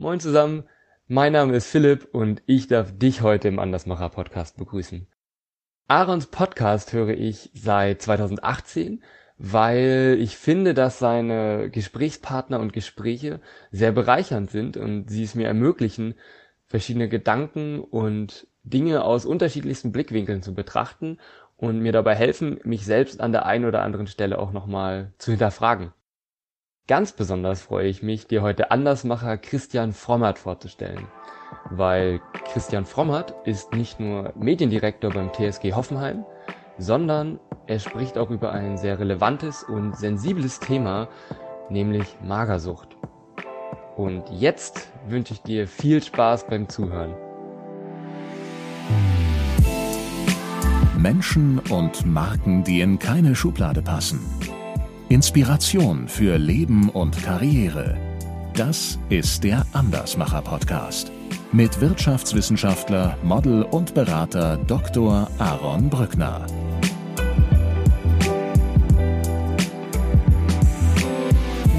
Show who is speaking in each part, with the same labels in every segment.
Speaker 1: Moin zusammen, mein Name ist Philipp und ich darf dich heute im Andersmacher Podcast begrüßen. Aarons Podcast höre ich seit 2018, weil ich finde, dass seine Gesprächspartner und Gespräche sehr bereichernd sind und sie es mir ermöglichen, verschiedene Gedanken und Dinge aus unterschiedlichsten Blickwinkeln zu betrachten und mir dabei helfen, mich selbst an der einen oder anderen Stelle auch nochmal zu hinterfragen. Ganz besonders freue ich mich, dir heute Andersmacher Christian Frommert vorzustellen, weil Christian Frommert ist nicht nur Mediendirektor beim TSG Hoffenheim, sondern er spricht auch über ein sehr relevantes und sensibles Thema, nämlich Magersucht. Und jetzt wünsche ich dir viel Spaß beim Zuhören.
Speaker 2: Menschen und Marken, die in keine Schublade passen. Inspiration für Leben und Karriere. Das ist der Andersmacher Podcast mit Wirtschaftswissenschaftler, Model und Berater Dr. Aaron Brückner.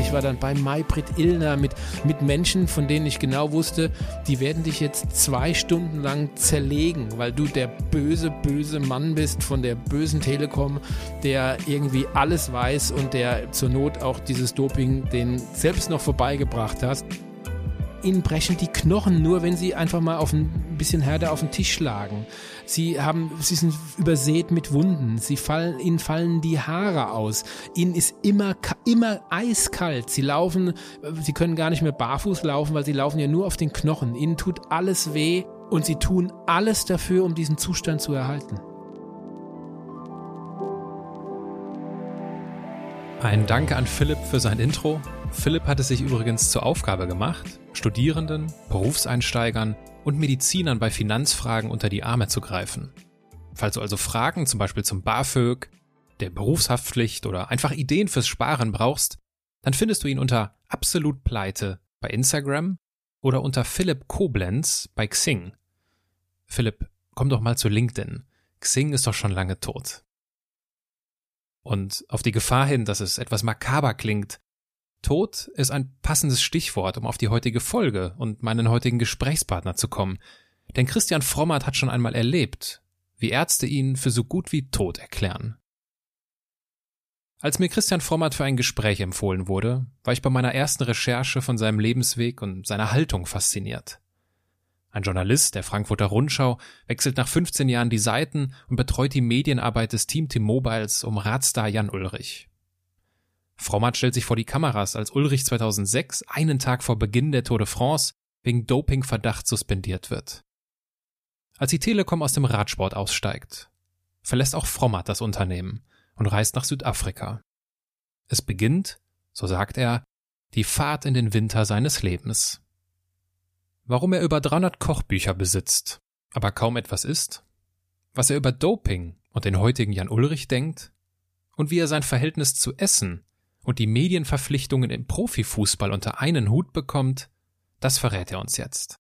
Speaker 3: Ich war dann bei Maybrit Illner mit, mit Menschen, von denen ich genau wusste, die werden dich jetzt zwei Stunden lang zerlegen, weil du der böse, böse Mann bist von der bösen Telekom, der irgendwie alles weiß und der zur Not auch dieses Doping den selbst noch vorbeigebracht hast ihnen brechen die Knochen nur, wenn sie einfach mal auf ein bisschen härter auf den Tisch schlagen. Sie haben, sie sind übersät mit Wunden. Sie fallen, ihnen fallen die Haare aus. Ihnen ist immer, immer eiskalt. Sie laufen, sie können gar nicht mehr barfuß laufen, weil sie laufen ja nur auf den Knochen. Ihnen tut alles weh und sie tun alles dafür, um diesen Zustand zu erhalten.
Speaker 4: Ein Danke an Philipp für sein Intro. Philipp hat es sich übrigens zur Aufgabe gemacht, Studierenden, Berufseinsteigern und Medizinern bei Finanzfragen unter die Arme zu greifen. Falls du also Fragen zum Beispiel zum BAföG, der Berufshaftpflicht oder einfach Ideen fürs Sparen brauchst, dann findest du ihn unter Absolut Pleite bei Instagram oder unter Philipp Koblenz bei Xing. Philipp, komm doch mal zu LinkedIn. Xing ist doch schon lange tot. Und auf die Gefahr hin, dass es etwas makaber klingt, Tod ist ein passendes Stichwort, um auf die heutige Folge und meinen heutigen Gesprächspartner zu kommen. Denn Christian Frommert hat schon einmal erlebt, wie Ärzte ihn für so gut wie tot erklären. Als mir Christian Frommert für ein Gespräch empfohlen wurde, war ich bei meiner ersten Recherche von seinem Lebensweg und seiner Haltung fasziniert. Ein Journalist der Frankfurter Rundschau wechselt nach 15 Jahren die Seiten und betreut die Medienarbeit des Team T-Mobiles um Radstar Jan Ulrich. Frommert stellt sich vor die Kameras, als Ulrich 2006, einen Tag vor Beginn der Tour de France, wegen Dopingverdacht suspendiert wird. Als die Telekom aus dem Radsport aussteigt, verlässt auch Frommert das Unternehmen und reist nach Südafrika. Es beginnt, so sagt er, die Fahrt in den Winter seines Lebens. Warum er über 300 Kochbücher besitzt, aber kaum etwas isst, was er über Doping und den heutigen Jan Ulrich denkt und wie er sein Verhältnis zu Essen und die Medienverpflichtungen im Profifußball unter einen Hut bekommt, das verrät er uns jetzt.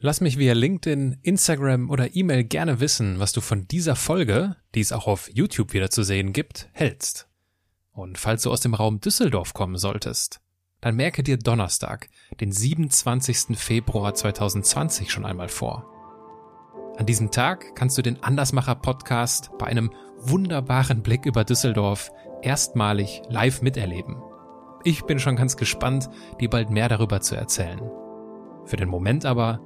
Speaker 4: Lass mich via LinkedIn, Instagram oder E-Mail gerne wissen, was du von dieser Folge, die es auch auf YouTube wieder zu sehen gibt, hältst. Und falls du aus dem Raum Düsseldorf kommen solltest, dann merke dir Donnerstag, den 27. Februar 2020 schon einmal vor. An diesem Tag kannst du den Andersmacher Podcast bei einem wunderbaren Blick über Düsseldorf erstmalig live miterleben. Ich bin schon ganz gespannt, dir bald mehr darüber zu erzählen. Für den Moment aber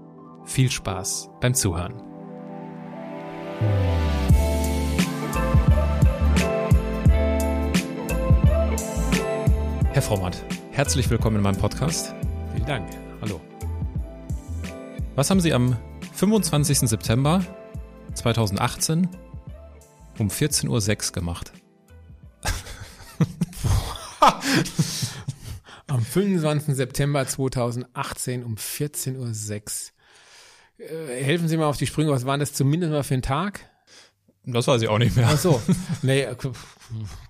Speaker 4: viel Spaß beim Zuhören. Herr Frommert, Herzlich willkommen in meinem Podcast.
Speaker 3: Vielen Dank. Hallo.
Speaker 4: Was haben Sie am 25. September 2018 um 14.06 Uhr gemacht?
Speaker 3: Am 25. September 2018 um 14.06 Uhr. Äh, helfen Sie mal auf die Sprünge, was waren das zumindest mal für ein Tag?
Speaker 4: Das weiß ich auch nicht mehr.
Speaker 3: Ach so. Nee, äh,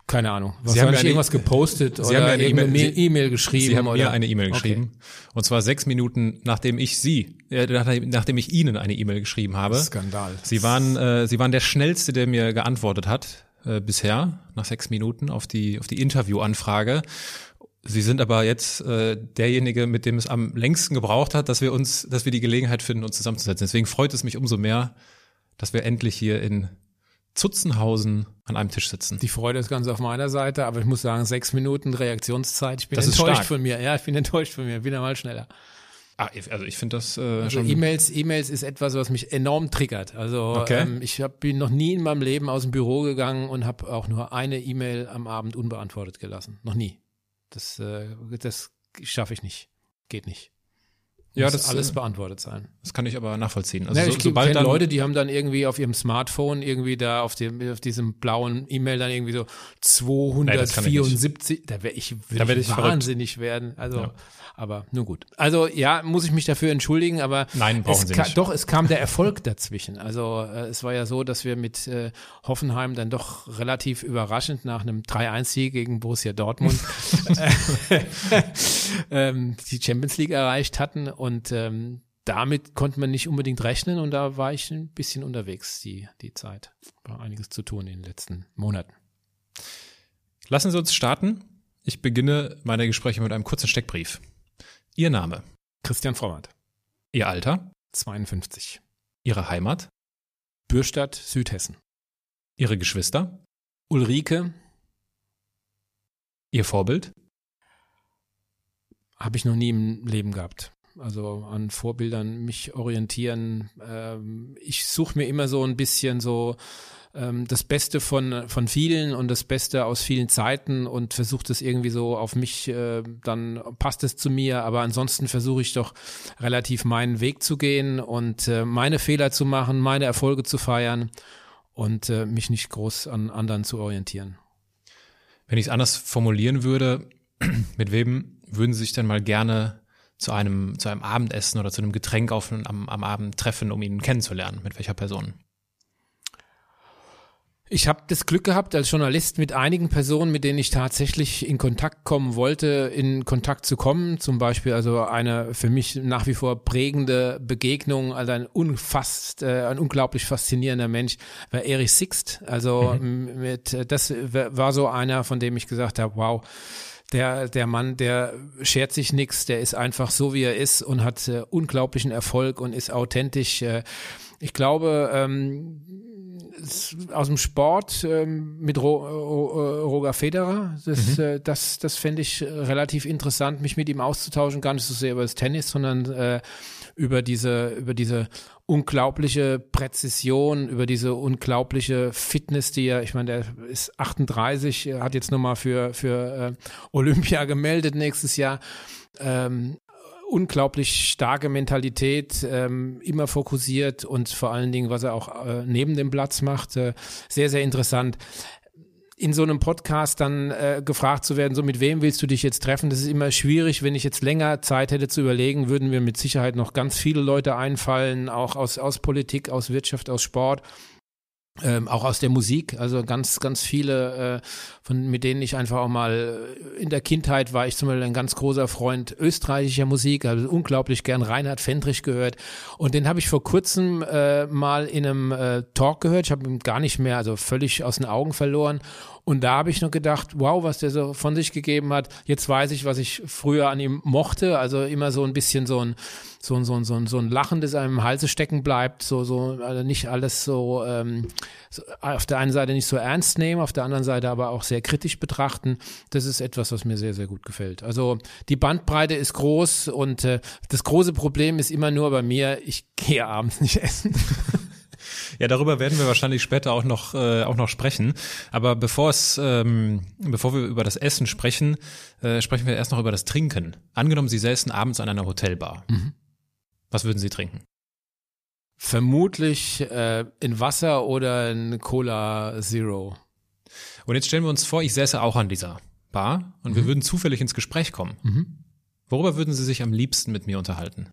Speaker 3: keine Ahnung. Was Sie haben ja irgendwas gepostet
Speaker 4: Sie oder
Speaker 3: haben
Speaker 4: ja eine
Speaker 3: E-Mail geschrieben?
Speaker 4: Sie haben oder? mir eine E-Mail geschrieben. Okay. Und zwar sechs Minuten, nachdem ich Sie, äh, nachdem ich Ihnen eine E-Mail geschrieben habe.
Speaker 3: Skandal.
Speaker 4: Sie waren, äh, Sie waren der schnellste, der mir geantwortet hat äh, bisher nach sechs Minuten auf die auf die Interviewanfrage. Sie sind aber jetzt äh, derjenige, mit dem es am längsten gebraucht hat, dass wir uns, dass wir die Gelegenheit finden, uns zusammenzusetzen. Deswegen freut es mich umso mehr, dass wir endlich hier in Zutzenhausen an einem Tisch sitzen.
Speaker 3: Die Freude ist ganz auf meiner Seite, aber ich muss sagen, sechs Minuten Reaktionszeit. Ich bin
Speaker 4: Das ist
Speaker 3: enttäuscht von mir. Ja, ich bin enttäuscht von mir. Wieder mal schneller.
Speaker 4: Ah, also ich finde das äh,
Speaker 3: Also
Speaker 4: schon.
Speaker 3: E-Mails, E-Mails ist etwas, was mich enorm triggert. Also
Speaker 4: Okay.
Speaker 3: ähm, ich hab, bin noch nie in meinem Leben aus dem Büro gegangen und habe auch nur eine E-Mail am Abend unbeantwortet gelassen. Noch nie. Das, äh, das schaffe ich nicht. Geht nicht.
Speaker 4: Ja, das,
Speaker 3: alles
Speaker 4: äh,
Speaker 3: beantwortet sein.
Speaker 4: Das kann ich aber nachvollziehen. Also
Speaker 3: Ja,
Speaker 4: so,
Speaker 3: ich
Speaker 4: sobald
Speaker 3: kenne
Speaker 4: dann
Speaker 3: Leute, die haben dann irgendwie auf ihrem Smartphone irgendwie da auf dem auf diesem blauen E-Mail dann irgendwie so
Speaker 4: Nee, das kann ich
Speaker 3: 274, da wäre ich,
Speaker 4: Da werd
Speaker 3: ich
Speaker 4: ich verrückt.
Speaker 3: wahnsinnig werden. Also,
Speaker 4: Ja.
Speaker 3: aber nur gut. Also ja, muss ich mich dafür entschuldigen, aber
Speaker 4: Nein, brauchen Sie nicht.
Speaker 3: Doch, es kam der Erfolg dazwischen. Also äh, es war ja so, dass wir mit äh, Hoffenheim dann doch relativ überraschend nach einem 3-1-Sieg gegen Borussia Dortmund ähm, die Champions League erreicht hatten und ähm, damit konnte man nicht unbedingt rechnen und da war ich ein bisschen unterwegs die, die Zeit. War einiges zu tun in den letzten Monaten.
Speaker 4: Lassen Sie uns starten. Ich beginne meine Gespräche mit einem kurzen Steckbrief. Ihr Name,
Speaker 3: Christian Frommert,
Speaker 4: Ihr Alter,
Speaker 3: 52.
Speaker 4: Ihre Heimat,
Speaker 3: Bürstadt, Südhessen.
Speaker 4: Ihre Geschwister,
Speaker 3: Ulrike
Speaker 4: Ihr Vorbild,
Speaker 3: habe ich noch nie im Leben gehabt. Also an Vorbildern mich orientieren. Ähm, ich suche mir immer so ein bisschen so ähm, das Beste von, von vielen und das Beste aus vielen Zeiten und versuche das irgendwie so auf mich, äh, dann passt es zu mir. Aber ansonsten versuche ich doch relativ meinen Weg zu gehen und äh, meine Fehler zu machen, meine Erfolge zu feiern und äh, mich nicht groß an anderen zu orientieren.
Speaker 4: wenn ich es anders formulieren würde, mit wem würden Sie sich denn mal gerne zu einem, zu einem Abendessen oder zu einem Getränk auf, am, am Abend treffen, um ihn kennenzulernen? Mit welcher Person?
Speaker 3: Ich habe das Glück gehabt, als Journalist mit einigen Personen, mit denen ich tatsächlich in Kontakt kommen wollte, in Kontakt zu kommen. Zum Beispiel also eine für mich nach wie vor prägende Begegnung, also ein unfasst, äh, ein unglaublich faszinierender Mensch, war Erich Sixt. Also m- mit, das war so einer, von dem ich gesagt habe, wow, der, der Mann, der schert sich nix, der ist einfach so, wie er ist und hat äh, unglaublichen Erfolg und ist authentisch. Äh, ich glaube, ähm, aus dem Sport ähm, mit Ro Ro Roger Federer, das, äh, das, das fände ich äh, relativ interessant, mich mit ihm auszutauschen, gar nicht so sehr über das Tennis, sondern äh, über diese, über diese unglaubliche Präzision, über diese unglaubliche Fitness, die er, ich meine, der ist 38, er hat jetzt nochmal für, für äh, Olympia gemeldet nächstes Jahr. Ähm, unglaublich starke Mentalität, ähm, immer fokussiert und vor allen Dingen, was er auch äh, neben dem Platz macht, äh, sehr, sehr interessant. In so einem Podcast dann äh, gefragt zu werden, so mit wem willst du dich jetzt treffen, das ist immer schwierig. Wenn ich jetzt länger Zeit hätte zu überlegen, würden mir mit Sicherheit noch ganz viele Leute einfallen, auch aus, aus Politik, aus Wirtschaft, aus Sport. Ähm, auch aus der Musik, also ganz, ganz viele, äh, von mit denen ich einfach auch mal äh, in der Kindheit war ich zum Beispiel ein ganz großer Freund österreichischer Musik, also unglaublich gern Reinhard Fendrich gehört. Und den habe ich vor kurzem äh, mal in einem äh, Talk gehört, ich habe ihn gar nicht mehr, also völlig aus den Augen verloren und da habe ich nur gedacht, wow, was der so von sich gegeben hat. Jetzt weiß ich, was ich früher an ihm mochte. Also immer so ein bisschen so ein, so ein, so ein, so ein, so ein Lachen, das einem im Halse stecken bleibt. So, so, also nicht alles so, ähm, so, auf der einen Seite nicht so ernst nehmen, auf der anderen Seite aber auch sehr kritisch betrachten. Das ist etwas, was mir sehr, sehr gut gefällt. Also die Bandbreite ist groß und äh, das große Problem ist immer nur bei mir, ich gehe abends nicht essen.
Speaker 4: Ja, darüber werden wir wahrscheinlich später auch noch, äh, auch noch sprechen. Aber bevor es, ähm, bevor wir über das Essen sprechen, äh, sprechen wir erst noch über das Trinken. Angenommen, Sie säßen abends an einer Hotelbar. Was würden Sie trinken?
Speaker 3: Vermutlich äh, in Wasser oder in Cola Zero.
Speaker 4: Und jetzt stellen wir uns vor, ich säße auch an dieser Bar und wir würden zufällig ins Gespräch kommen. Worüber würden Sie sich am liebsten mit mir unterhalten?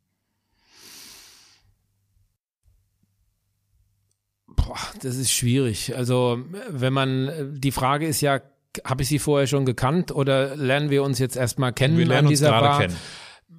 Speaker 3: Boah, das ist schwierig. Also, wenn man, die Frage ist ja, habe ich sie vorher schon gekannt oder lernen wir uns jetzt erstmal kennen
Speaker 4: Wir lernen
Speaker 3: an
Speaker 4: uns
Speaker 3: dieser
Speaker 4: gerade
Speaker 3: Bar?
Speaker 4: kennen.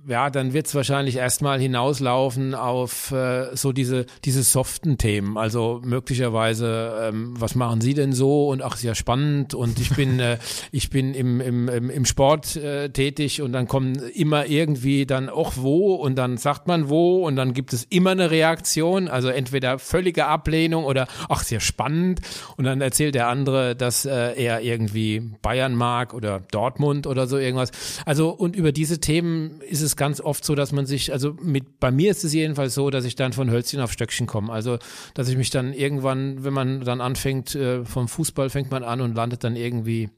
Speaker 3: Ja, dann wird es wahrscheinlich erstmal hinauslaufen auf äh, so diese, diese soften Themen. Also möglicherweise, ähm, was machen Sie denn so? Und ach, ist ja spannend. Und ich bin, äh, ich bin im, im, im Sport äh, tätig und dann kommen immer irgendwie dann auch wo und dann sagt man wo und dann gibt es immer eine Reaktion. Also entweder völlige Ablehnung oder ach, sehr spannend. Und dann erzählt der andere, dass äh, er irgendwie Bayern mag oder Dortmund oder so irgendwas. Also und über diese Themen ist es es ganz oft so, dass man sich, also mit, bei mir ist es jedenfalls so, dass ich dann von Hölzchen auf Stöckchen komme. Also, dass ich mich dann irgendwann, wenn man dann anfängt, äh, vom Fußball fängt man an und landet dann irgendwie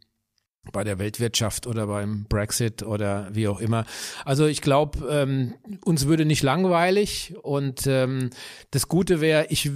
Speaker 3: bei der Weltwirtschaft oder beim Brexit oder wie auch immer. Also ich glaube, ähm, uns würde nicht langweilig und ähm, das Gute wäre, ich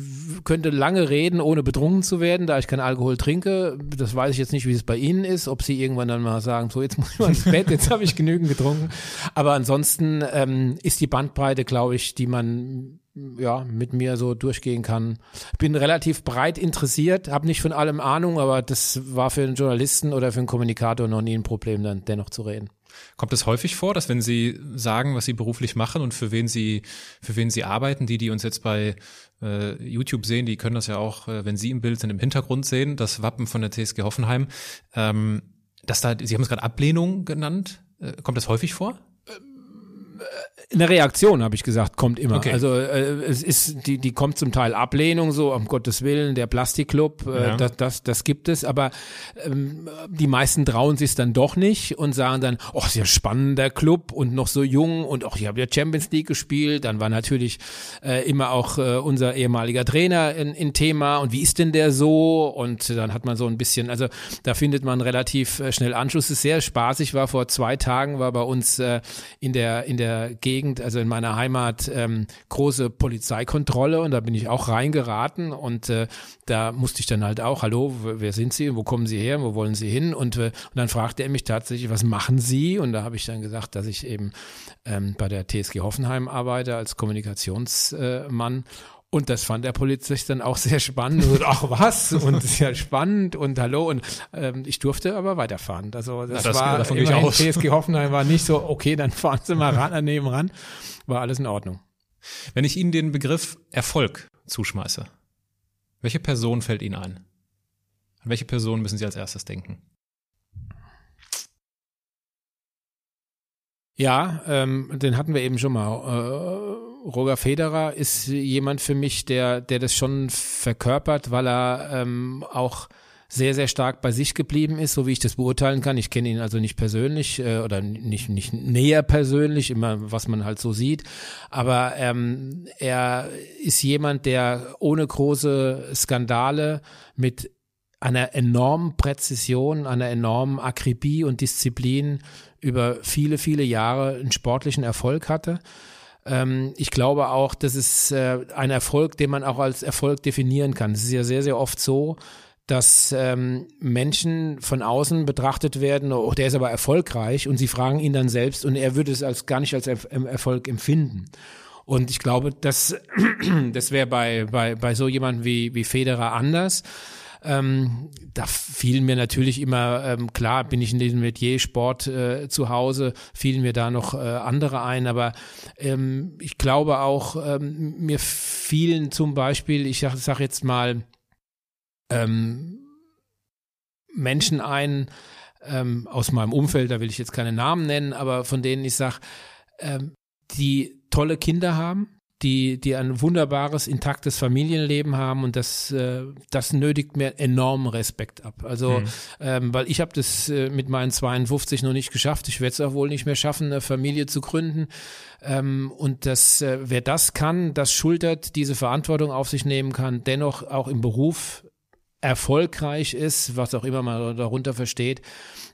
Speaker 3: könnte lange reden, ohne betrunken zu werden, da ich keinen Alkohol trinke. Das weiß ich jetzt nicht, wie es bei Ihnen ist, ob Sie irgendwann dann mal sagen, so jetzt muss ich mal ins Bett, jetzt habe ich genügend getrunken. Aber ansonsten ähm, ist die Bandbreite, glaube ich, die man ja, mit mir so durchgehen kann. Bin relativ breit interessiert, habe nicht von allem Ahnung, aber das war für einen Journalisten oder für einen Kommunikator noch nie ein Problem, dann dennoch zu reden.
Speaker 4: Kommt es häufig vor, dass wenn Sie sagen, was Sie beruflich machen und für wen Sie, für wen Sie arbeiten, die, die uns jetzt bei äh, YouTube sehen, die können das ja auch, äh, wenn Sie im Bild sind, im Hintergrund sehen, das Wappen von der TSG Hoffenheim, ähm, dass da, Sie haben es gerade Ablehnung genannt, äh, kommt das häufig vor?
Speaker 3: Eine Reaktion, habe ich gesagt, kommt immer.
Speaker 4: Okay.
Speaker 3: Also äh, es ist, die, die kommt zum Teil Ablehnung, so um Gottes Willen, der Plastikclub, äh,
Speaker 4: Ja.
Speaker 3: das, das, das gibt es, aber ähm, die meisten trauen sich dann doch nicht und sagen dann, oh, sehr spannender Club und noch so jung und auch, ich habe ja Champions League gespielt, dann war natürlich äh, immer auch äh, unser ehemaliger Trainer in, in Thema und wie ist denn der so? Und dann hat man so ein bisschen, also da findet man relativ äh, schnell Anschluss. Es ist sehr spaßig, war vor zwei Tagen, war bei uns äh, in der, in der Gegend, also in meiner Heimat, ähm, große Polizeikontrolle und da bin ich auch reingeraten und äh, da musste ich dann halt auch, hallo, wer sind Sie, wo kommen Sie her, wo wollen Sie hin? Und, äh, und dann fragte er mich tatsächlich, was machen Sie? Und da habe ich dann gesagt, dass ich eben ähm, bei der TSG Hoffenheim arbeite als Kommunikationsmann. Und das fand der Polizist dann auch sehr spannend. Und, ach was? Und ja spannend und hallo. Und ähm, ich durfte aber weiterfahren. Also das,
Speaker 4: das-
Speaker 3: war
Speaker 4: davon gehe ich
Speaker 3: immerhin
Speaker 4: aus.
Speaker 3: TSG Hoffenheim war nicht so, okay, dann fahren Sie mal ran, daneben ran. War alles in Ordnung.
Speaker 4: Wenn ich Ihnen den Begriff Erfolg zuschmeiße, welche Person fällt Ihnen ein? An welche Person müssen Sie als erstes denken?
Speaker 3: Ja, ähm, den hatten wir eben schon mal. Äh, Roger Federer ist jemand für mich, der, der das schon verkörpert, weil er ähm, auch sehr, sehr stark bei sich geblieben ist, so wie ich das beurteilen kann. Ich kenne ihn also nicht persönlich äh, oder nicht, nicht näher persönlich, immer was man halt so sieht. Aber ähm, er ist jemand, der ohne große Skandale mit einer enormen Präzision, einer enormen Akribie und Disziplin über viele, viele Jahre einen sportlichen Erfolg hatte. Ähm, ich glaube auch, das ist äh, ein Erfolg, den man auch als Erfolg definieren kann. Es ist ja sehr, sehr oft so, dass ähm, Menschen von außen betrachtet werden, oh, der ist aber erfolgreich und sie fragen ihn dann selbst und er würde es als gar nicht als er Erfolg empfinden. Und ich glaube, das, das wäre bei, bei, bei so jemandem wie, wie Federer anders. Ähm, da fielen mir natürlich immer, ähm, klar bin ich in diesem Metier Sport äh, zu Hause, fielen mir da noch äh, andere ein, aber ähm, ich glaube auch, ähm, mir fielen zum Beispiel, ich sag, sag jetzt mal, ähm, Menschen ein, ähm, aus meinem Umfeld, da will ich jetzt keine Namen nennen, aber von denen ich sage, ähm, die tolle Kinder haben, die, die ein wunderbares, intaktes Familienleben haben und das, äh, das nötigt mir enormen Respekt ab. Also,
Speaker 4: Mhm.
Speaker 3: ähm, weil ich habe das äh, mit meinen 52 noch nicht geschafft. Ich werde es auch wohl nicht mehr schaffen, eine Familie zu gründen. Ähm, und das, äh, wer das kann, das schultert, diese Verantwortung auf sich nehmen kann, dennoch auch im Beruf erfolgreich ist, was auch immer man darunter versteht,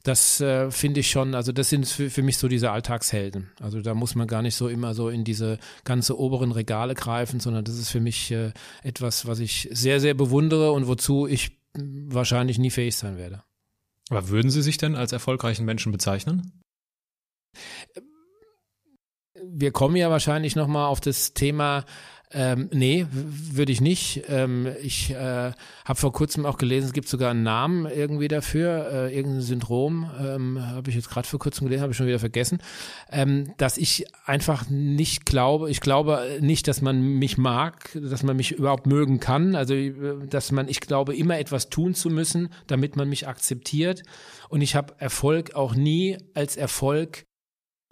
Speaker 3: das äh, finde ich schon, also das sind für, für mich so diese Alltagshelden. Also da muss man gar nicht so immer so in diese ganze oberen Regale greifen, sondern das ist für mich äh, etwas, was ich sehr, sehr bewundere und wozu ich wahrscheinlich nie fähig sein werde.
Speaker 4: Aber würden Sie sich denn als erfolgreichen Menschen bezeichnen?
Speaker 3: Wir kommen ja wahrscheinlich nochmal auf das Thema Ähm, nee, würde ich nicht. Ähm, ich äh, habe vor kurzem auch gelesen, es gibt sogar einen Namen irgendwie dafür, äh, irgendein Syndrom, ähm, habe ich jetzt gerade vor kurzem gelesen, habe ich schon wieder vergessen, ähm, dass ich einfach nicht glaube, ich glaube nicht, dass man mich mag, dass man mich überhaupt mögen kann. Also, äh, dass man, ich glaube, immer etwas tun zu müssen, damit man mich akzeptiert. Und ich habe Erfolg auch nie als Erfolg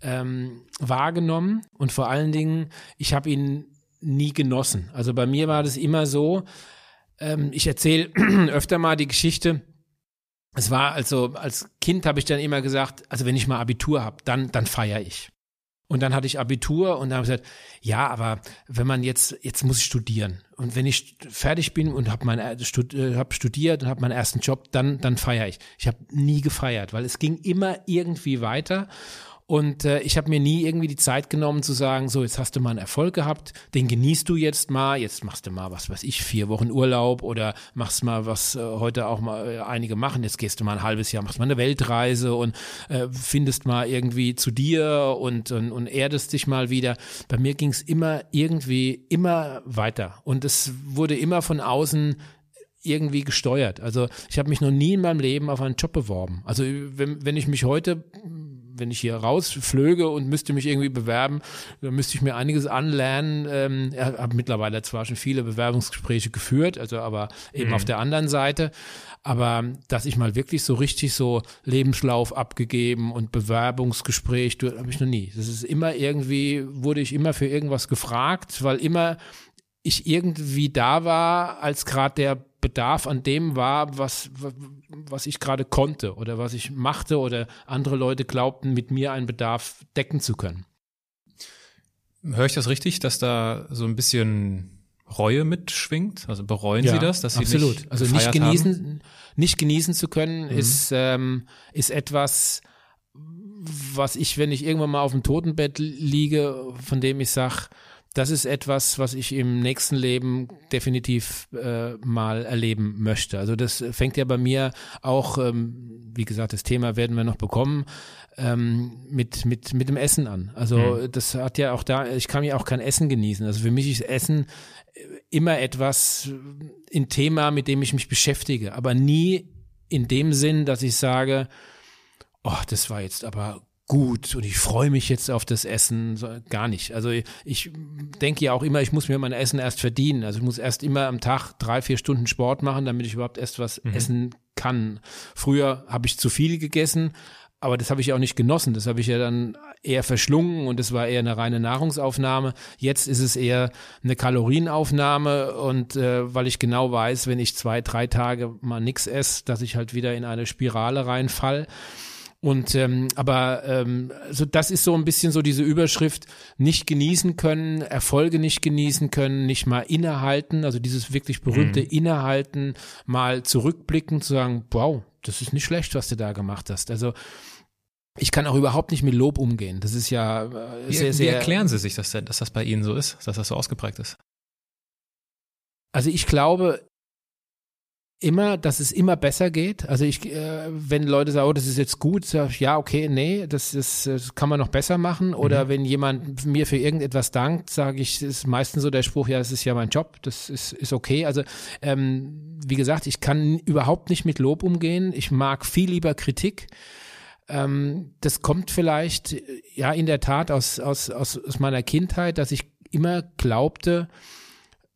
Speaker 3: ähm, wahrgenommen und vor allen Dingen, ich habe ihn nie genossen. Also bei mir war das immer so, ähm, ich erzähle öfter mal die Geschichte, es war also, als Kind habe ich dann immer gesagt, also wenn ich mal Abitur habe, dann, dann feiere ich. Und dann hatte ich Abitur und dann habe ich gesagt, ja, aber wenn man jetzt, jetzt muss ich studieren. Und wenn ich fertig bin und habe mein, äh, hab studiert und habe meinen ersten Job, dann, dann feiere ich. Ich habe nie gefeiert, weil es ging immer irgendwie weiter. Und äh, ich habe mir nie irgendwie die Zeit genommen zu sagen, so jetzt hast du mal einen Erfolg gehabt, den genießt du jetzt mal, jetzt machst du mal was weiß ich, vier Wochen Urlaub oder machst mal was äh, heute auch mal äh, einige machen, jetzt gehst du mal ein halbes Jahr, machst mal eine Weltreise und äh, findest mal irgendwie zu dir und, und, und erdest dich mal wieder. Bei mir ging es immer irgendwie immer weiter und es wurde immer von außen irgendwie gesteuert. Also ich habe mich noch nie in meinem Leben auf einen Job beworben. Also wenn, wenn ich mich heute wenn ich hier rausflöge und müsste mich irgendwie bewerben, dann müsste ich mir einiges anlernen. Ähm, ich habe mittlerweile zwar schon viele Bewerbungsgespräche geführt, also aber eben mhm. auf der anderen Seite. Aber dass ich mal wirklich so richtig so Lebenslauf abgegeben und Bewerbungsgespräch, habe ich noch nie. Das ist immer irgendwie, wurde ich immer für irgendwas gefragt, weil immer ich irgendwie da war, als gerade der Bedarf an dem war, was, was ich gerade konnte oder was ich machte oder andere Leute glaubten, mit mir einen Bedarf decken zu können.
Speaker 4: Höre ich das richtig, dass da so ein bisschen Reue mitschwingt? Also bereuen ja, Sie das, dass Sie
Speaker 3: absolut.
Speaker 4: nicht
Speaker 3: also nicht genießen, haben? nicht genießen zu können, mhm. ist ähm, ist etwas, was ich, wenn ich irgendwann mal auf dem Totenbett liege, von dem ich sage, das ist etwas, was ich im nächsten Leben definitiv äh, mal erleben möchte. Also das fängt ja bei mir auch, ähm, wie gesagt, das Thema werden wir noch bekommen, ähm, mit, mit, mit dem Essen an. Also mhm. das hat ja auch da, ich kann ja auch kein Essen genießen. Also für mich ist Essen immer etwas, ein Thema, mit dem ich mich beschäftige, aber nie in dem Sinn, dass ich sage, oh, das war jetzt aber gut und ich freue mich jetzt auf das Essen, so, gar nicht. Also ich denke ja auch immer, ich muss mir mein Essen erst verdienen. Also ich muss erst immer am Tag drei, vier Stunden Sport machen, damit ich überhaupt erst was mhm. essen kann. Früher habe ich zu viel gegessen, aber das habe ich auch nicht genossen. Das habe ich ja dann eher verschlungen und das war eher eine reine Nahrungsaufnahme. Jetzt ist es eher eine Kalorienaufnahme und äh, weil ich genau weiß, wenn ich zwei, drei Tage mal nichts esse, dass ich halt wieder in eine Spirale reinfall. Und ähm, aber ähm, so das ist so ein bisschen so diese Überschrift nicht genießen können, Erfolge nicht genießen können, nicht mal innehalten, also dieses wirklich berühmte mhm. Innehalten, mal zurückblicken, zu sagen, wow, das ist nicht schlecht, was du da gemacht hast. Also ich kann auch überhaupt nicht mit Lob umgehen. Das ist ja
Speaker 4: äh, sehr, sehr. Wie erklären Sie sich das denn, dass das bei Ihnen so ist, dass das so ausgeprägt ist?
Speaker 3: Also ich glaube, immer, dass es immer besser geht. Also ich, äh, wenn Leute sagen, oh, das ist jetzt gut, sag ich, ja, okay, nee, das ist, das kann man noch besser machen. Oder mhm. wenn jemand mir für irgendetwas dankt, sage ich, ist meistens so der Spruch, ja, das ist ja mein Job, das ist, ist okay. Also ähm, wie gesagt, ich kann überhaupt nicht mit Lob umgehen. Ich mag viel lieber Kritik. Ähm, das kommt vielleicht, ja, in der Tat aus, aus, aus, aus meiner Kindheit, dass ich immer glaubte,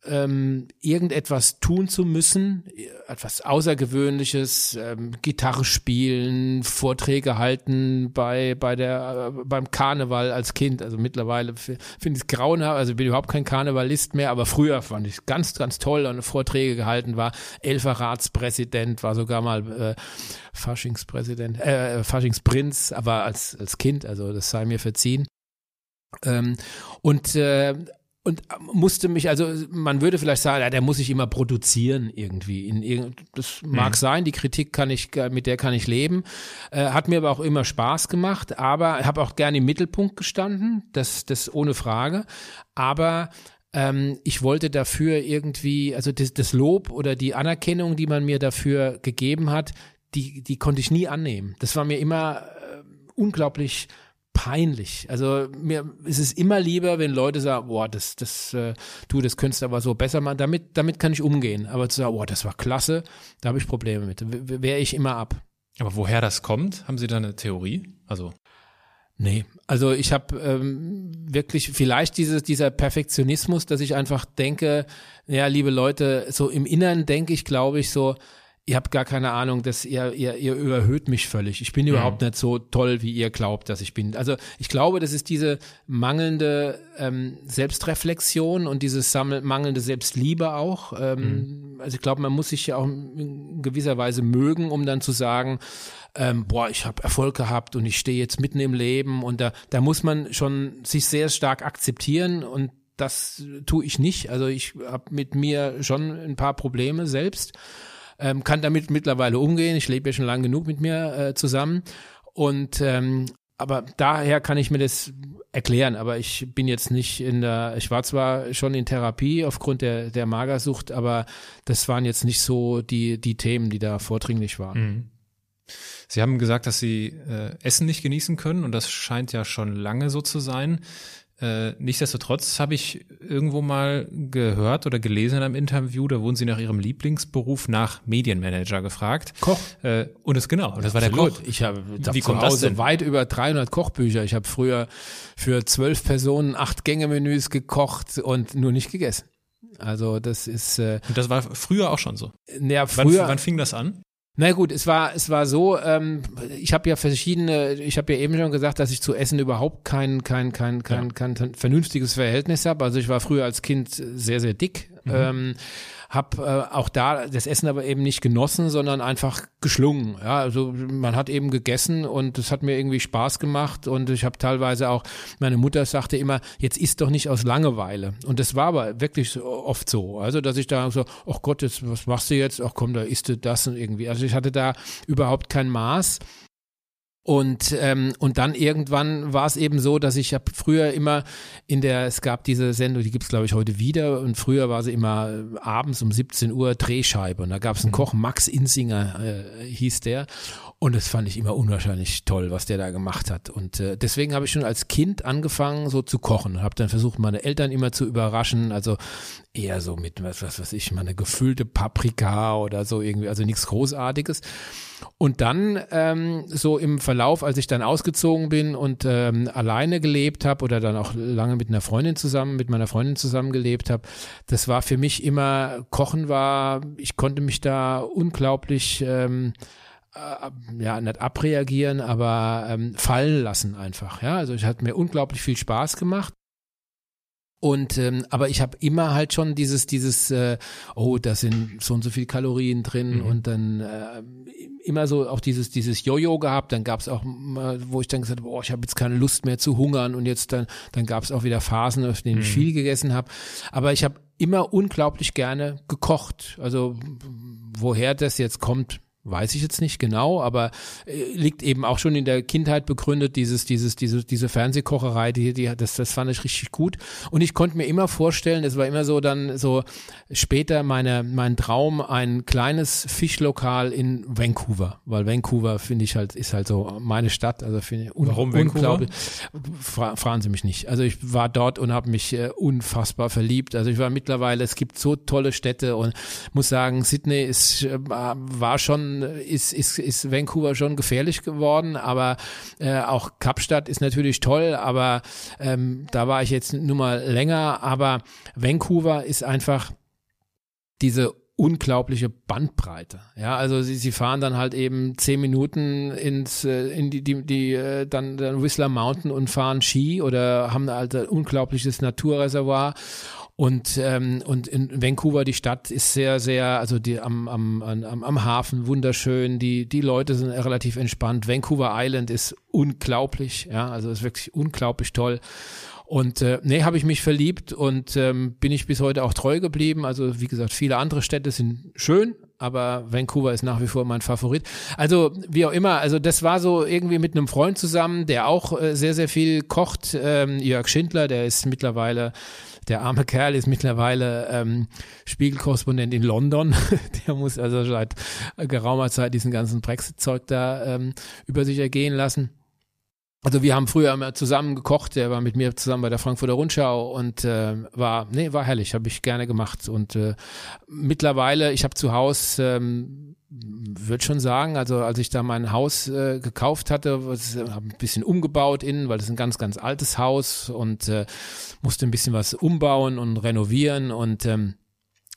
Speaker 3: ähm, irgendetwas tun zu müssen, etwas Außergewöhnliches, ähm, Gitarre spielen, Vorträge halten bei bei der äh, beim Karneval als Kind. Also mittlerweile finde ich es grauenhaft, also bin überhaupt kein Karnevalist mehr, aber früher fand ich es ganz ganz toll und Vorträge gehalten war. Elferratspräsident war sogar mal äh, Faschingspräsident, äh, Faschingsprinz, aber als als Kind, also das sei mir verziehen. Ähm, und äh, und musste mich, also man würde vielleicht sagen, ja, der muss sich immer produzieren irgendwie. In, das mag mhm. sein, die Kritik kann ich, mit der kann ich leben. Äh, hat mir aber auch immer Spaß gemacht, aber habe auch gerne im Mittelpunkt gestanden, das, das ohne Frage. Aber ähm, ich wollte dafür irgendwie, also das, das Lob oder die Anerkennung, die man mir dafür gegeben hat, die, die konnte ich nie annehmen. Das war mir immer äh, unglaublich peinlich. Also mir ist es immer lieber, wenn Leute sagen, boah, das, das, äh, du, das könntest aber so besser machen. Damit, damit kann ich umgehen. Aber zu sagen, boah, das war klasse, da habe ich Probleme mit. Wehre ich immer ab.
Speaker 4: Aber woher das kommt, haben Sie da eine Theorie? Also
Speaker 3: Nee, also ich habe ähm, wirklich vielleicht dieses, dieser Perfektionismus, dass ich einfach denke, ja, liebe Leute, so im Inneren denke ich, glaube ich, so, ihr habt gar keine Ahnung, dass ihr, ihr, ihr überhöht mich völlig. Ich bin mhm. überhaupt nicht so toll, wie ihr glaubt, dass ich bin. Also ich glaube, das ist diese mangelnde ähm, Selbstreflexion und dieses mangelnde Selbstliebe auch. Ähm, mhm. Also ich glaube, man muss sich ja auch in gewisser Weise mögen, um dann zu sagen, ähm, boah, ich habe Erfolg gehabt und ich stehe jetzt mitten im Leben und da, da muss man schon sich sehr stark akzeptieren und das tue ich nicht. Also ich habe mit mir schon ein paar Probleme selbst, ähm, kann damit mittlerweile umgehen. Ich lebe ja schon lange genug mit mir äh, zusammen und ähm, aber daher kann ich mir das erklären, aber ich bin jetzt nicht in der, ich war zwar schon in Therapie aufgrund der, der Magersucht, aber das waren jetzt nicht so die, die Themen, die da vordringlich waren. Mhm.
Speaker 4: Sie haben gesagt, dass Sie äh, Essen nicht genießen können und das scheint ja schon lange so zu sein. Äh, nichtsdestotrotz habe ich irgendwo mal gehört oder gelesen in einem Interview, da wurden Sie nach Ihrem Lieblingsberuf nach Medienmanager gefragt.
Speaker 3: Koch.
Speaker 4: Äh, und das genau, und das war der Koch.
Speaker 3: Ich habe Wie zu Hause weit über 300 Kochbücher. Ich habe früher für zwölf Personen acht Gänge-Menüs gekocht und nur nicht gegessen. Also das ist. Äh,
Speaker 4: und das war früher auch schon so.
Speaker 3: Ja, früher.
Speaker 4: Wann, wann fing das an?
Speaker 3: Na gut, es war es war so. Ähm, ich habe ja verschiedene. Ich habe ja eben schon gesagt, dass ich zu Essen überhaupt kein kein kein kein, ja. kein vernünftiges Verhältnis habe. Also ich war früher als Kind sehr sehr dick. Mhm. Ähm, habe äh, auch da das Essen aber eben nicht genossen, sondern einfach geschlungen. Ja, also man hat eben gegessen und es hat mir irgendwie Spaß gemacht und ich habe teilweise auch, meine Mutter sagte immer, jetzt isst doch nicht aus Langeweile. Und das war aber wirklich oft so. Also, dass ich da so, ach Gott, jetzt, was machst du jetzt? Ach komm, da isst du das und irgendwie. Also ich hatte da überhaupt kein Maß. Und, ähm, und dann irgendwann war es eben so, dass ich habe früher immer in der, es gab diese Sendung, die gibt's glaube ich heute wieder. Und früher war sie immer äh, abends um 17 Uhr Drehscheibe. Und da gab's einen mhm. Koch, Max Insinger äh, hieß der und das fand ich immer unwahrscheinlich toll, was der da gemacht hat. Und äh, deswegen habe ich schon als Kind angefangen, so zu kochen. Habe dann versucht, meine Eltern immer zu überraschen. Also eher so mit, was, was weiß ich, mal eine gefüllte Paprika oder so irgendwie, also nichts Großartiges. Und dann ähm, so im Verlauf, als ich dann ausgezogen bin und ähm, alleine gelebt habe oder dann auch lange mit einer Freundin zusammen, mit meiner Freundin zusammen gelebt habe, das war für mich immer, Kochen war, ich konnte mich da unglaublich ähm, äh, ja, nicht abreagieren, aber ähm, fallen lassen einfach. Ja, also es hat mir unglaublich viel Spaß gemacht. Und ähm, aber ich habe immer halt schon dieses dieses äh, oh da sind so und so viel Kalorien drin mhm. und dann äh, immer so auch dieses dieses Jojo gehabt dann gab es auch mal, wo ich dann gesagt habe oh ich habe jetzt keine Lust mehr zu hungern und jetzt dann dann gab es auch wieder Phasen auf denen ich mhm. viel gegessen habe aber ich habe immer unglaublich gerne gekocht also woher das jetzt kommt weiß ich jetzt nicht genau, aber äh, liegt eben auch schon in der Kindheit begründet, dieses, dieses, diese, diese Fernsehkocherei, die, die, das, das fand ich richtig gut. Und ich konnte mir immer vorstellen, es war immer so dann so später meine, mein Traum, ein kleines Fischlokal in Vancouver, weil Vancouver finde ich halt, ist halt so meine Stadt, also finde ich un
Speaker 4: Warum
Speaker 3: unglaublich. Fra fragen Sie mich nicht. Also ich war dort und habe mich äh, unfassbar verliebt. Also ich war mittlerweile, es gibt so tolle Städte und muss sagen, Sydney ist, äh, war schon ist, ist, ist Vancouver schon gefährlich geworden, aber äh, auch Kapstadt ist natürlich toll, aber ähm, da war ich jetzt nur mal länger, aber Vancouver ist einfach diese unglaubliche Bandbreite. Ja, also sie, sie fahren dann halt eben zehn Minuten ins äh, in die die, die äh, dann, dann Whistler Mountain und fahren Ski oder haben halt ein unglaubliches Naturreservoir und, ähm, und in Vancouver, die Stadt ist sehr, sehr, also die am, am, am, am Hafen wunderschön, die, die Leute sind relativ entspannt. Vancouver Island ist unglaublich, ja, also ist wirklich unglaublich toll. Und äh, nee, habe ich mich verliebt und ähm, bin ich bis heute auch treu geblieben. Also wie gesagt, viele andere Städte sind schön, aber Vancouver ist nach wie vor mein Favorit. Also wie auch immer, also das war so irgendwie mit einem Freund zusammen, der auch äh, sehr, sehr viel kocht. Ähm, Jörg Schindler, der ist mittlerweile der arme Kerl ist mittlerweile ähm, Spiegelkorrespondent in London. der muss also seit geraumer Zeit diesen ganzen Brexit-Zeug da ähm, über sich ergehen lassen. Also wir haben früher immer zusammen gekocht, der war mit mir zusammen bei der Frankfurter Rundschau und äh, war, nee, war herrlich, habe ich gerne gemacht. Und äh, mittlerweile, ich habe zu Hause, ähm, würde schon sagen, also als ich da mein Haus äh, gekauft hatte, habe ein bisschen umgebaut innen, weil das ist ein ganz, ganz altes Haus und äh, musste ein bisschen was umbauen und renovieren und ähm,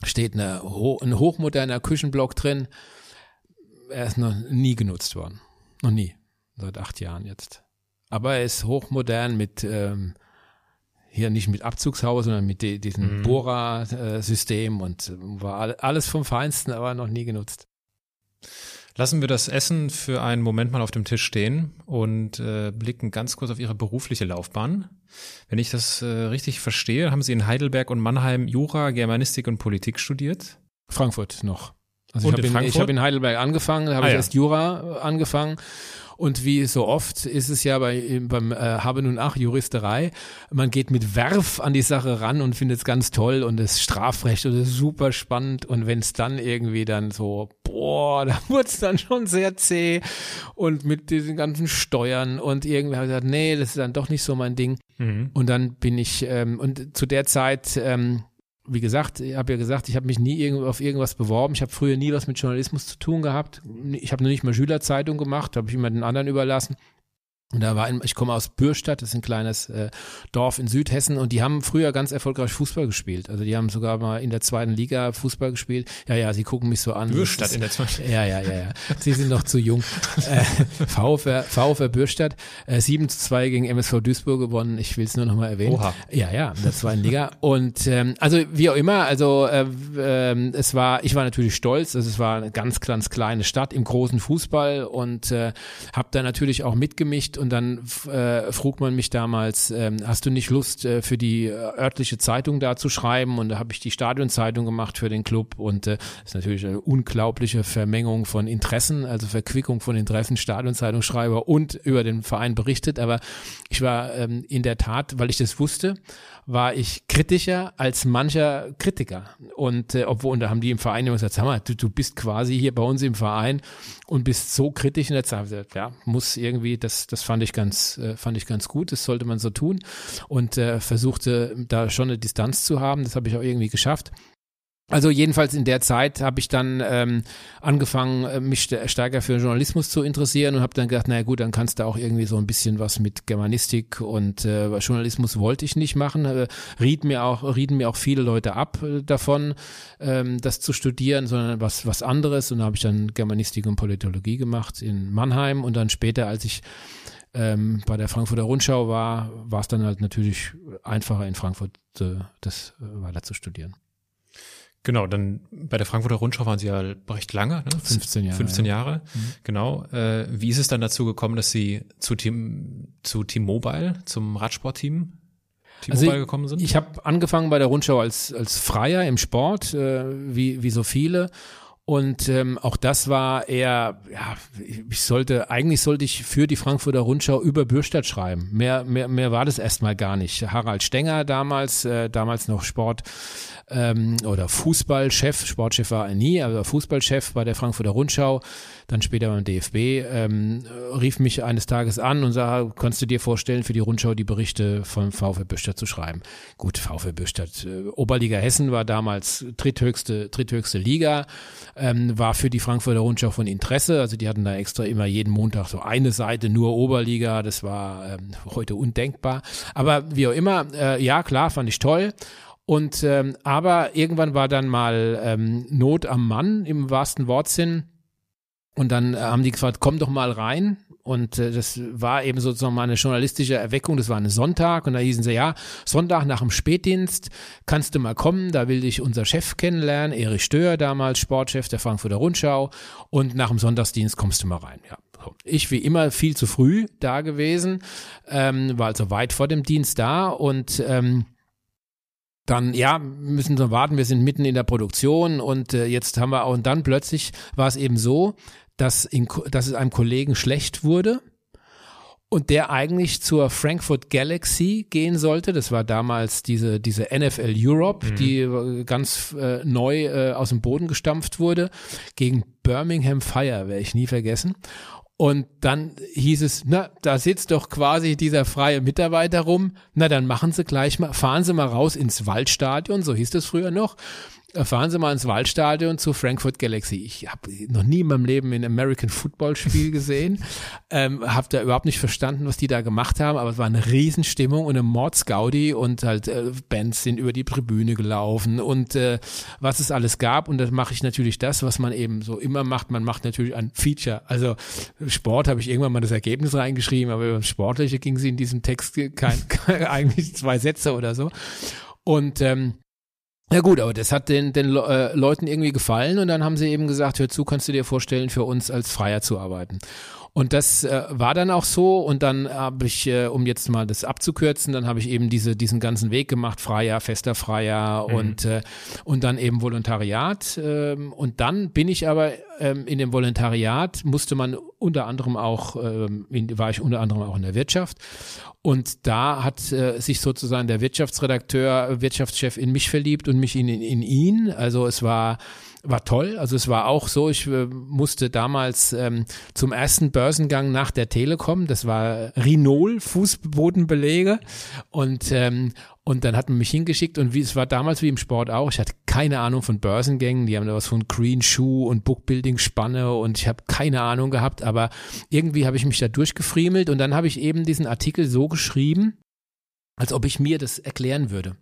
Speaker 3: steht eine, ein hochmoderner Küchenblock drin. Er ist noch nie genutzt worden. Noch nie. Seit acht Jahren jetzt. Aber er ist hochmodern mit ähm, hier nicht mit Abzugshaus, sondern mit de, diesem mhm. Bohrer-System und war alles vom Feinsten, aber noch nie genutzt.
Speaker 4: Lassen wir das Essen für einen Moment mal auf dem Tisch stehen und äh, blicken ganz kurz auf Ihre berufliche Laufbahn. Wenn ich das äh, richtig verstehe, haben Sie in Heidelberg und Mannheim Jura, Germanistik und Politik studiert?
Speaker 3: Frankfurt noch. Also und ich habe in, hab in Heidelberg angefangen, habe ah, ich ja. erst Jura angefangen und wie so oft ist es ja bei, beim äh, Habe nun ach Juristerei, man geht mit Werf an die Sache ran und findet es ganz toll und das Strafrecht und das ist super spannend. Und wenn es dann irgendwie dann so, boah, da wurde es dann schon sehr zäh und mit diesen ganzen Steuern und irgendwie habe ich gesagt, nee, das ist dann doch nicht so mein Ding. Mhm. Und dann bin ich, ähm, und zu der Zeit, ähm, wie gesagt, ich habe ja gesagt, ich habe mich nie auf irgendwas beworben. Ich habe früher nie was mit Journalismus zu tun gehabt. Ich habe nur nicht mal Schülerzeitung gemacht, habe ich immer den anderen überlassen. Und da war ein, ich komme aus Bürstadt, das ist ein kleines äh, Dorf in Südhessen und die haben früher ganz erfolgreich Fußball gespielt. Also die haben sogar mal in der zweiten Liga Fußball gespielt. Ja, ja, sie gucken mich so an.
Speaker 4: Bürstadt in der zweiten
Speaker 3: Ja, ja, ja, ja. Sie sind noch zu jung. Äh, VfR, VfR Bürstadt, äh, 7 zu 2 gegen MSV Duisburg gewonnen. Ich will es nur noch mal erwähnen. Oha. Ja, ja, in der zweiten Liga. Und ähm, also wie auch immer, also äh, äh, es war, ich war natürlich stolz. Also es war eine ganz, ganz kleine Stadt im großen Fußball und äh, habe da natürlich auch mitgemischt und dann äh, frug man mich damals, ähm, hast du nicht Lust äh, für die äh, örtliche Zeitung da zu schreiben? Und da habe ich die Stadionzeitung gemacht für den Club und äh, ist natürlich eine unglaubliche Vermengung von Interessen, also Verquickung von Interessen, Stadionzeitungsschreiber und über den Verein berichtet. Aber ich war ähm, in der Tat, weil ich das wusste, war ich kritischer als mancher Kritiker. Und äh, obwohl, und da haben die im Verein immer gesagt, sag mal, du, du bist quasi hier bei uns im Verein und bist so kritisch in der Zeit. Ja, muss irgendwie, das, das fand ich ganz, äh, fand ich ganz gut, das sollte man so tun. Und äh, versuchte da schon eine Distanz zu haben. Das habe ich auch irgendwie geschafft. Also jedenfalls in der Zeit habe ich dann ähm, angefangen, äh, mich stärker für Journalismus zu interessieren und habe dann gedacht, naja gut, dann kannst du auch irgendwie so ein bisschen was mit Germanistik und äh, Journalismus wollte ich nicht machen. Äh, riet mir auch, rieten mir auch viele Leute ab äh, davon, ähm, das zu studieren, sondern was was anderes. Und da habe ich dann Germanistik und Politologie gemacht in Mannheim und dann später, als ich ähm, bei der Frankfurter Rundschau war, war es dann halt natürlich einfacher in Frankfurt äh, das äh, weiter zu studieren.
Speaker 4: Genau, dann bei der Frankfurter Rundschau waren Sie ja recht lange, ne?
Speaker 3: 15 Jahre.
Speaker 4: 15 Jahre, ja. Mhm. genau. Äh, wie ist es dann dazu gekommen, dass Sie zu Team, zu Team Mobile, zum Radsportteam
Speaker 3: T-Mobile also gekommen sind? Ich habe angefangen bei der Rundschau als, als Freier im Sport, äh, wie, wie so viele. Und ähm, auch das war eher, ja, ich sollte, eigentlich sollte ich für die Frankfurter Rundschau über Bürstadt schreiben. Mehr, mehr, mehr war das erstmal gar nicht. Harald Stenger damals, äh, damals noch Sport, ähm, oder Fußballchef, Sportchef war er nie, aber Fußballchef bei der Frankfurter Rundschau, dann später beim DFB, ähm, rief mich eines Tages an und sagte, kannst du dir vorstellen, für die Rundschau die Berichte von VfB Büstadt zu schreiben? Gut, VfB Büstadt, äh, Oberliga Hessen war damals dritthöchste, dritthöchste Liga, ähm, war für die Frankfurter Rundschau von Interesse, also die hatten da extra immer jeden Montag so eine Seite nur Oberliga, das war ähm, heute undenkbar, aber wie auch immer, äh, ja klar, fand ich toll und ähm, aber irgendwann war dann mal ähm, Not am Mann im wahrsten Wortsinn. Und dann äh, haben die gefragt, komm doch mal rein. Und äh, das war eben sozusagen mal eine journalistische Erweckung. Das war ein Sonntag und da hießen sie, ja, Sonntag nach dem Spätdienst kannst du mal kommen. Da will dich unser Chef kennenlernen, Erich Stör, damals Sportchef der Frankfurter Rundschau. Und nach dem Sonntagsdienst kommst du mal rein. Ja, ich wie immer viel zu früh da gewesen, ähm, war also weit vor dem Dienst da und ähm, dann ja, müssen wir warten, wir sind mitten in der Produktion und äh, jetzt haben wir auch und dann plötzlich war es eben so, dass, in, dass es einem Kollegen schlecht wurde und der eigentlich zur Frankfurt Galaxy gehen sollte. Das war damals diese, diese NFL Europe, mhm. die äh, ganz äh, neu äh, aus dem Boden gestampft wurde, gegen Birmingham Fire, werde ich nie vergessen. Und dann hieß es, na, da sitzt doch quasi dieser freie Mitarbeiter rum. Na, dann machen Sie gleich mal, fahren Sie mal raus ins Waldstadion, so hieß das früher noch fahren Sie mal ins Waldstadion zu Frankfurt Galaxy. Ich habe noch nie in meinem Leben ein American Football Spiel gesehen, ähm, habe da überhaupt nicht verstanden, was die da gemacht haben, aber es war eine Riesenstimmung und eine Mordsgaudi und halt äh, Bands sind über die Tribüne gelaufen und äh, was es alles gab und dann mache ich natürlich das, was man eben so immer macht. Man macht natürlich ein Feature. Also Sport habe ich irgendwann mal das Ergebnis reingeschrieben, aber über das Sportliche ging sie in diesem Text kein, kein eigentlich zwei Sätze oder so. Und ähm, ja gut, aber das hat den, den äh, Leuten irgendwie gefallen und dann haben sie eben gesagt, hör zu, kannst du dir vorstellen, für uns als Freier zu arbeiten. Und das äh, war dann auch so und dann habe ich, äh, um jetzt mal das abzukürzen, dann habe ich eben diese, diesen ganzen Weg gemacht, Freier, fester Freier mhm. und, äh, und dann eben Volontariat. Ähm, und dann bin ich aber ähm, in dem Volontariat, musste man unter anderem auch, ähm, in, war ich unter anderem auch in der Wirtschaft und da hat äh, sich sozusagen der Wirtschaftsredakteur, Wirtschaftschef in mich verliebt und mich in, in, in ihn. Also es war war toll. Also es war auch so, ich äh, musste damals ähm, zum ersten Börsengang nach der Telekom, das war Rinol, Fußbodenbelege. Und ähm, und dann hat man mich hingeschickt und wie es war damals wie im Sport auch, ich hatte keine Ahnung von Börsengängen, die haben da was von Green Shoe und Bookbuilding Spanne und ich habe keine Ahnung gehabt, aber irgendwie habe ich mich da durchgefriemelt und dann habe ich eben diesen Artikel so geschrieben, als ob ich mir das erklären würde.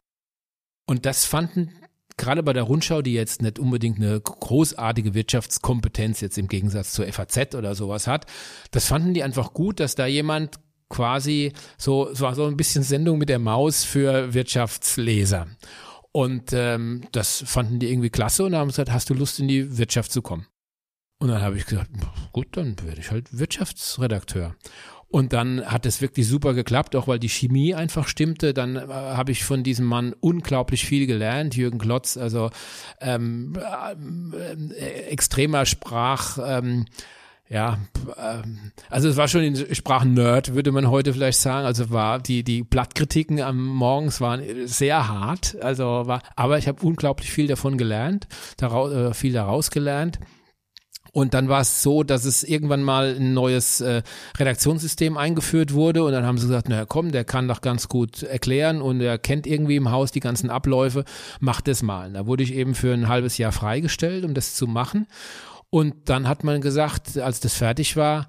Speaker 3: Und das fanden gerade bei der Rundschau, die jetzt nicht unbedingt eine großartige Wirtschaftskompetenz jetzt im Gegensatz zur FAZ oder sowas hat, das fanden die einfach gut, dass da jemand quasi so, so, so ein bisschen Sendung mit der Maus für Wirtschaftsleser. Und ähm, das fanden die irgendwie klasse und haben gesagt, hast du Lust in die Wirtschaft zu kommen? Und dann habe ich gesagt, gut, dann werde ich halt Wirtschaftsredakteur. Und dann hat es wirklich super geklappt, auch weil die Chemie einfach stimmte. Dann äh, habe ich von diesem Mann unglaublich viel gelernt, Jürgen Klotz, also ähm, äh, extremer Sprach. Ähm, ja, ähm, also es war schon in Sprachen-Nerd, würde man heute vielleicht sagen. Also war die die Blattkritiken am Morgens waren sehr hart. Also war, aber ich habe unglaublich viel davon gelernt, daraus, äh, viel daraus gelernt. Und dann war es so, dass es irgendwann mal ein neues äh, Redaktionssystem eingeführt wurde und dann haben sie gesagt, naja komm, der kann doch ganz gut erklären und er kennt irgendwie im Haus die ganzen Abläufe, mach das mal. Da wurde ich eben für ein halbes Jahr freigestellt, um das zu machen. Und dann hat man gesagt, als das fertig war,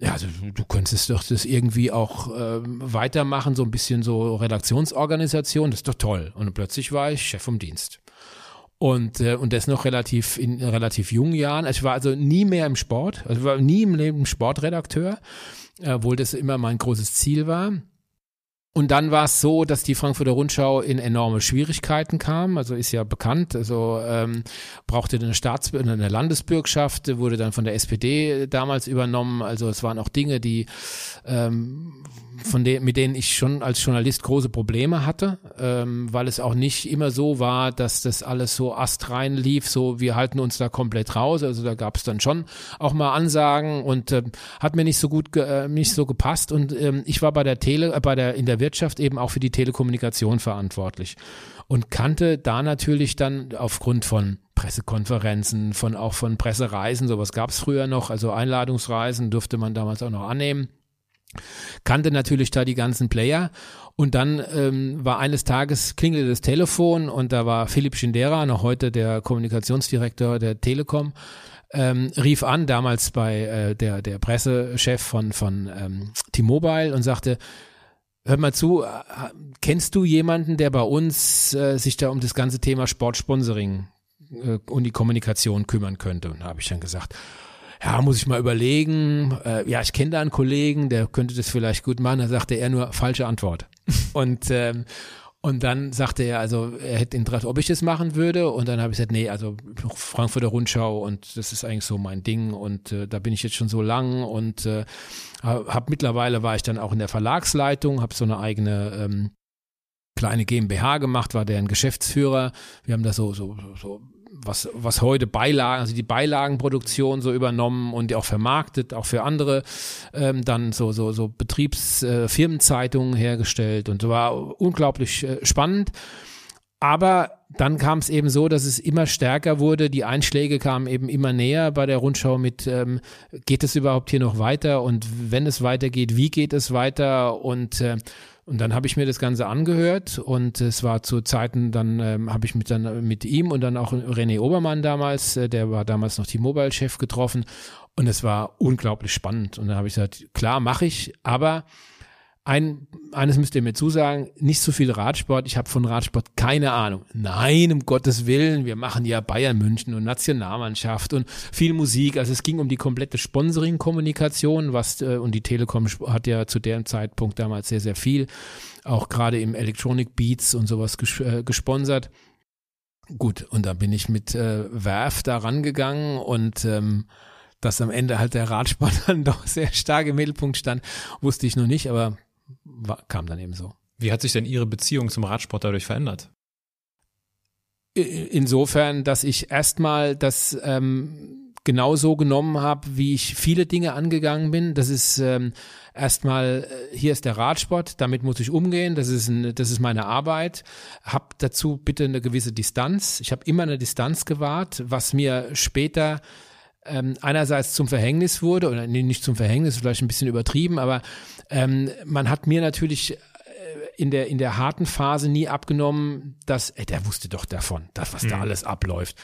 Speaker 3: ja, also du könntest doch das irgendwie auch äh, weitermachen, so ein bisschen so Redaktionsorganisation, das ist doch toll. Und plötzlich war ich Chef vom Dienst. Und, äh, und das noch relativ in relativ jungen Jahren. Also ich war also nie mehr im Sport, also war nie im Leben Sportredakteur, obwohl das immer mein großes Ziel war. Und dann war es so, dass die Frankfurter Rundschau in enorme Schwierigkeiten kam. Also ist ja bekannt, also ähm, brauchte eine Staats eine Landesbürgschaft, wurde dann von der SPD damals übernommen. Also es waren auch Dinge, die ähm, von denen, mit denen ich schon als Journalist große Probleme hatte, ähm, weil es auch nicht immer so war, dass das alles so astrein lief, so wir halten uns da komplett raus. Also da gab es dann schon auch mal Ansagen und äh, hat mir nicht so gut äh, nicht so gepasst. Und ähm, ich war bei der Tele, äh, bei der in der Wirtschaft eben auch für die Telekommunikation verantwortlich und kannte da natürlich dann aufgrund von Pressekonferenzen, von auch von Pressereisen, sowas gab es früher noch, also Einladungsreisen durfte man damals auch noch annehmen. Kannte natürlich da die ganzen Player und dann ähm, war eines Tages klingelte das Telefon und da war Philipp Schindera, noch heute der Kommunikationsdirektor der Telekom, ähm, rief an, damals bei äh, der, der Pressechef von, von ähm, T-Mobile und sagte, Hör mal zu, äh, kennst du jemanden, der bei uns äh, sich da um das ganze Thema Sportsponsoring äh, und die Kommunikation kümmern könnte? Und da habe ich dann gesagt, ja, muss ich mal überlegen. Äh, ja, ich kenne da einen Kollegen, der könnte das vielleicht gut machen. Da sagte er nur falsche Antwort. und ähm, und dann sagte er, also er hätte Interesse, ob ich das machen würde. Und dann habe ich gesagt, nee, also Frankfurter Rundschau und das ist eigentlich so mein Ding. Und äh, da bin ich jetzt schon so lang und äh, habe mittlerweile war ich dann auch in der Verlagsleitung, habe so eine eigene ähm, kleine GmbH gemacht, war deren Geschäftsführer. Wir haben da so so so was, was heute Beilagen, also die Beilagenproduktion so übernommen und auch vermarktet, auch für andere, ähm, dann so, so, so Betriebsfirmenzeitungen äh, hergestellt und so war unglaublich äh, spannend. aber dann kam es eben so, dass es immer stärker wurde. Die Einschläge kamen eben immer näher bei der Rundschau mit, ähm, geht es überhaupt hier noch weiter? Und wenn es weitergeht, wie geht es weiter? Und äh, und dann habe ich mir das Ganze angehört und es war zu Zeiten, dann ähm, habe ich mit, dann, mit ihm und dann auch René Obermann damals, äh, der war damals noch T-Mobile-Chef getroffen und es war unglaublich spannend. Und dann habe ich gesagt, klar, mache ich, aber ein, eines müsst ihr mir zusagen, nicht so viel Radsport. Ich habe von Radsport keine Ahnung. Nein, um Gottes Willen, wir machen ja Bayern München und Nationalmannschaft und viel Musik. Also es ging um die komplette Sponsoring-Kommunikation, was äh, und die Telekom hat ja zu dem Zeitpunkt damals sehr, sehr viel, auch gerade im Electronic Beats und sowas äh, gesponsert. Gut, und da bin ich mit äh, Werf da rangegangen und ähm, dass am Ende halt der Radsport dann doch sehr stark im Mittelpunkt stand, wusste ich noch nicht, aber war, kam dann eben so.
Speaker 4: Wie hat sich denn Ihre Beziehung zum Radsport dadurch verändert?
Speaker 3: Insofern, dass ich erstmal das ähm, genau so genommen habe, wie ich viele Dinge angegangen bin. Das ist ähm, erstmal, äh, hier ist der Radsport, damit muss ich umgehen, das ist, ein, das ist meine Arbeit. Hab dazu bitte eine gewisse Distanz. Ich habe immer eine Distanz gewahrt, was mir später ähm, einerseits zum Verhängnis wurde, oder nee, nicht zum Verhängnis, vielleicht ein bisschen übertrieben, aber ähm, man hat mir natürlich äh, in der, in der harten Phase nie abgenommen, dass, ey, der wusste doch davon, das, was mhm. da alles abläuft.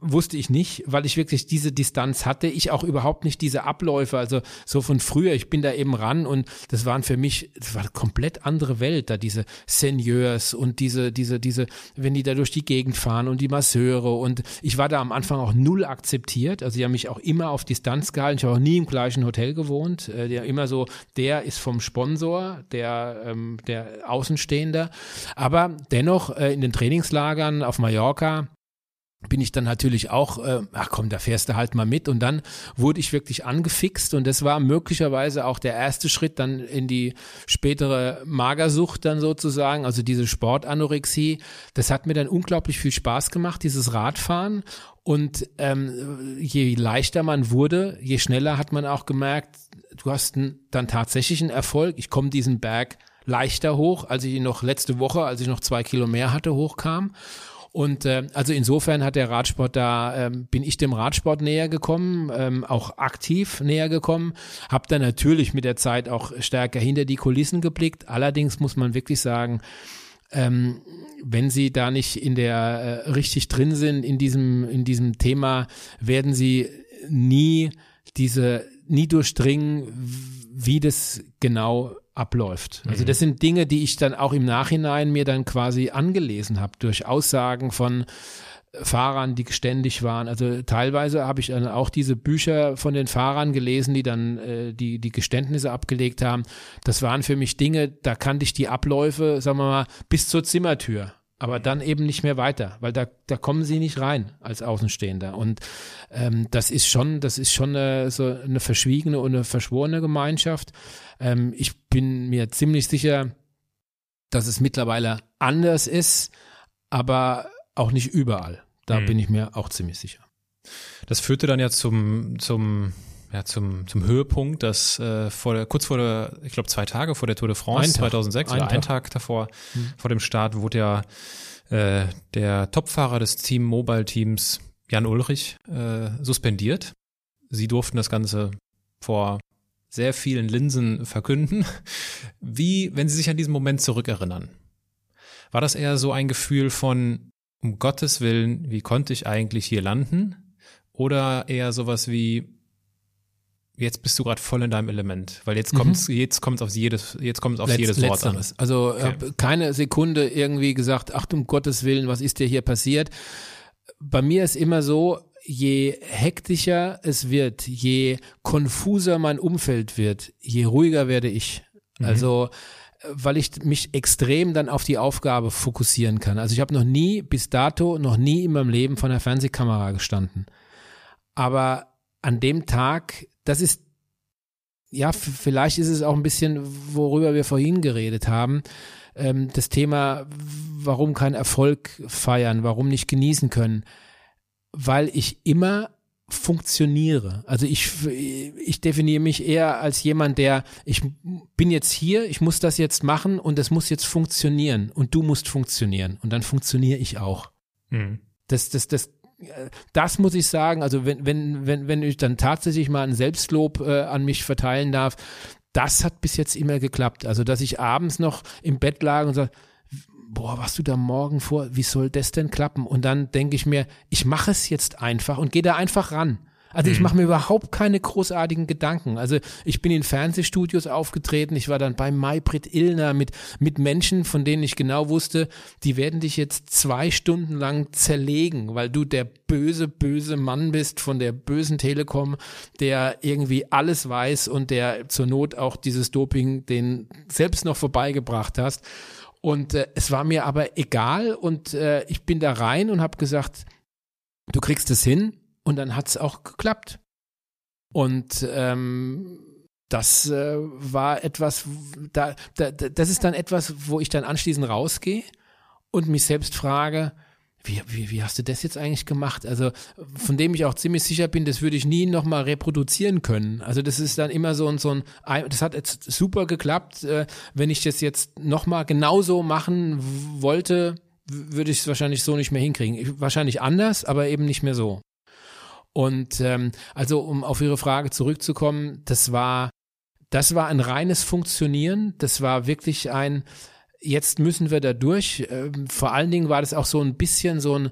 Speaker 3: Wusste ich nicht, weil ich wirklich diese Distanz hatte. Ich auch überhaupt nicht diese Abläufe, also so von früher. Ich bin da eben ran und das waren für mich, das war eine komplett andere Welt, da diese Seniors und diese, diese, diese, wenn die da durch die Gegend fahren und die Masseure und ich war da am Anfang auch null akzeptiert. Also die haben mich auch immer auf Distanz gehalten. Ich habe auch nie im gleichen Hotel gewohnt. Äh, der immer so, der ist vom Sponsor, der, ähm, der Außenstehender. Aber dennoch äh, in den Trainingslagern auf Mallorca bin ich dann natürlich auch, äh, ach komm, da fährst du halt mal mit. Und dann wurde ich wirklich angefixt und das war möglicherweise auch der erste Schritt dann in die spätere Magersucht dann sozusagen, also diese Sportanorexie. Das hat mir dann unglaublich viel Spaß gemacht, dieses Radfahren. Und ähm, je leichter man wurde, je schneller hat man auch gemerkt, du hast einen, dann tatsächlich einen Erfolg. Ich komme diesen Berg leichter hoch, als ich ihn noch letzte Woche, als ich noch zwei Kilo mehr hatte, hochkam. Und äh, also insofern hat der Radsport da, ähm, bin ich dem Radsport näher gekommen, ähm, auch aktiv näher gekommen, habe dann natürlich mit der Zeit auch stärker hinter die Kulissen geblickt. Allerdings muss man wirklich sagen, ähm, wenn Sie da nicht in der äh, richtig drin sind in diesem in diesem Thema, werden Sie nie diese nie durchdringen, wie das genau abläuft. Also mhm. das sind Dinge, die ich dann auch im Nachhinein mir dann quasi angelesen habe durch Aussagen von Fahrern, die geständig waren. Also teilweise habe ich dann auch diese Bücher von den Fahrern gelesen, die dann äh, die, die Geständnisse abgelegt haben. Das waren für mich Dinge, da kannte ich die Abläufe, sagen wir mal, bis zur Zimmertür aber dann eben nicht mehr weiter, weil da, da kommen sie nicht rein als Außenstehender. Und ähm, das ist schon, das ist schon eine, so eine verschwiegene und eine verschworene Gemeinschaft. Ähm, ich bin mir ziemlich sicher, dass es mittlerweile anders ist, aber auch nicht überall. Da mhm. bin ich mir auch ziemlich sicher.
Speaker 4: Das führte dann ja zum, zum ja, zum, zum Höhepunkt, dass äh, vor der, kurz vor der, ich glaube zwei Tage vor der Tour de France 2006 ein oder einen Tag davor, mhm. vor dem Start, wurde ja äh, der Topfahrer des Team Mobile Teams Jan Ulrich äh, suspendiert. Sie durften das Ganze vor sehr vielen Linsen verkünden. Wie, wenn Sie sich an diesen Moment zurückerinnern, war das eher so ein Gefühl von, um Gottes Willen, wie konnte ich eigentlich hier landen? Oder eher sowas wie, jetzt bist du gerade voll in deinem Element, weil jetzt kommt mhm. jetzt kommt auf jedes jetzt kommt auf Letz, jedes Wort
Speaker 3: an. Also okay. habe keine Sekunde irgendwie gesagt, ach um Gottes Willen, was ist dir hier passiert? Bei mir ist immer so, je hektischer es wird, je konfuser mein Umfeld wird, je ruhiger werde ich. Mhm. Also weil ich mich extrem dann auf die Aufgabe fokussieren kann. Also ich habe noch nie bis dato noch nie in meinem Leben vor einer Fernsehkamera gestanden. Aber an dem Tag das ist, ja, vielleicht ist es auch ein bisschen, worüber wir vorhin geredet haben, ähm, das Thema, warum kein Erfolg feiern, warum nicht genießen können, weil ich immer funktioniere. Also ich, ich definiere mich eher als jemand, der, ich bin jetzt hier, ich muss das jetzt machen und das muss jetzt funktionieren und du musst funktionieren und dann funktioniere ich auch. Mhm. Das, das, das, das muss ich sagen, also wenn, wenn, wenn, wenn ich dann tatsächlich mal ein Selbstlob äh, an mich verteilen darf, das hat bis jetzt immer geklappt. Also, dass ich abends noch im Bett lag und sage, boah, was du da morgen vor, wie soll das denn klappen? Und dann denke ich mir, ich mache es jetzt einfach und gehe da einfach ran. Also ich mhm. mache mir überhaupt keine großartigen Gedanken. Also ich bin in Fernsehstudios aufgetreten, ich war dann bei Maybrit Illner mit, mit Menschen, von denen ich genau wusste, die werden dich jetzt zwei Stunden lang zerlegen, weil du der böse, böse Mann bist von der bösen Telekom, der irgendwie alles weiß und der zur Not auch dieses Doping den selbst noch vorbeigebracht hast. Und äh, es war mir aber egal und äh, ich bin da rein und habe gesagt, du kriegst es hin und dann hat es auch geklappt. Und ähm, das äh, war etwas, da, da, das ist dann etwas, wo ich dann anschließend rausgehe und mich selbst frage, wie, wie, wie hast du das jetzt eigentlich gemacht? Also von dem ich auch ziemlich sicher bin, das würde ich nie nochmal reproduzieren können. Also das ist dann immer so ein, so ein, das hat jetzt super geklappt. Äh, wenn ich das jetzt nochmal genauso machen wollte, würde ich es wahrscheinlich so nicht mehr hinkriegen. Wahrscheinlich anders, aber eben nicht mehr so. Und ähm, also um auf Ihre Frage zurückzukommen, das war, das war ein reines Funktionieren. Das war wirklich ein jetzt müssen wir da durch. Ähm, vor allen Dingen war das auch so ein bisschen so ein,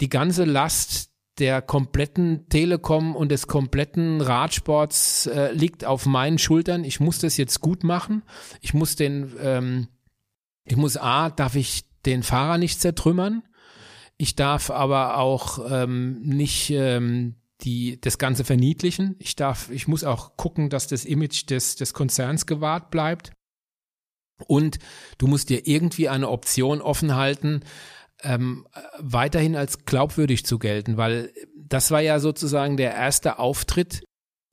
Speaker 3: die ganze Last der kompletten Telekom und des kompletten Radsports äh, liegt auf meinen Schultern. Ich muss das jetzt gut machen. Ich muss den, ähm, ich muss A, darf ich den Fahrer nicht zertrümmern. Ich darf aber auch ähm, nicht ähm, die, das Ganze verniedlichen. Ich darf, ich muss auch gucken, dass das Image des, des Konzerns gewahrt bleibt. Und du musst dir irgendwie eine Option offen halten, ähm, weiterhin als glaubwürdig zu gelten, weil das war ja sozusagen der erste Auftritt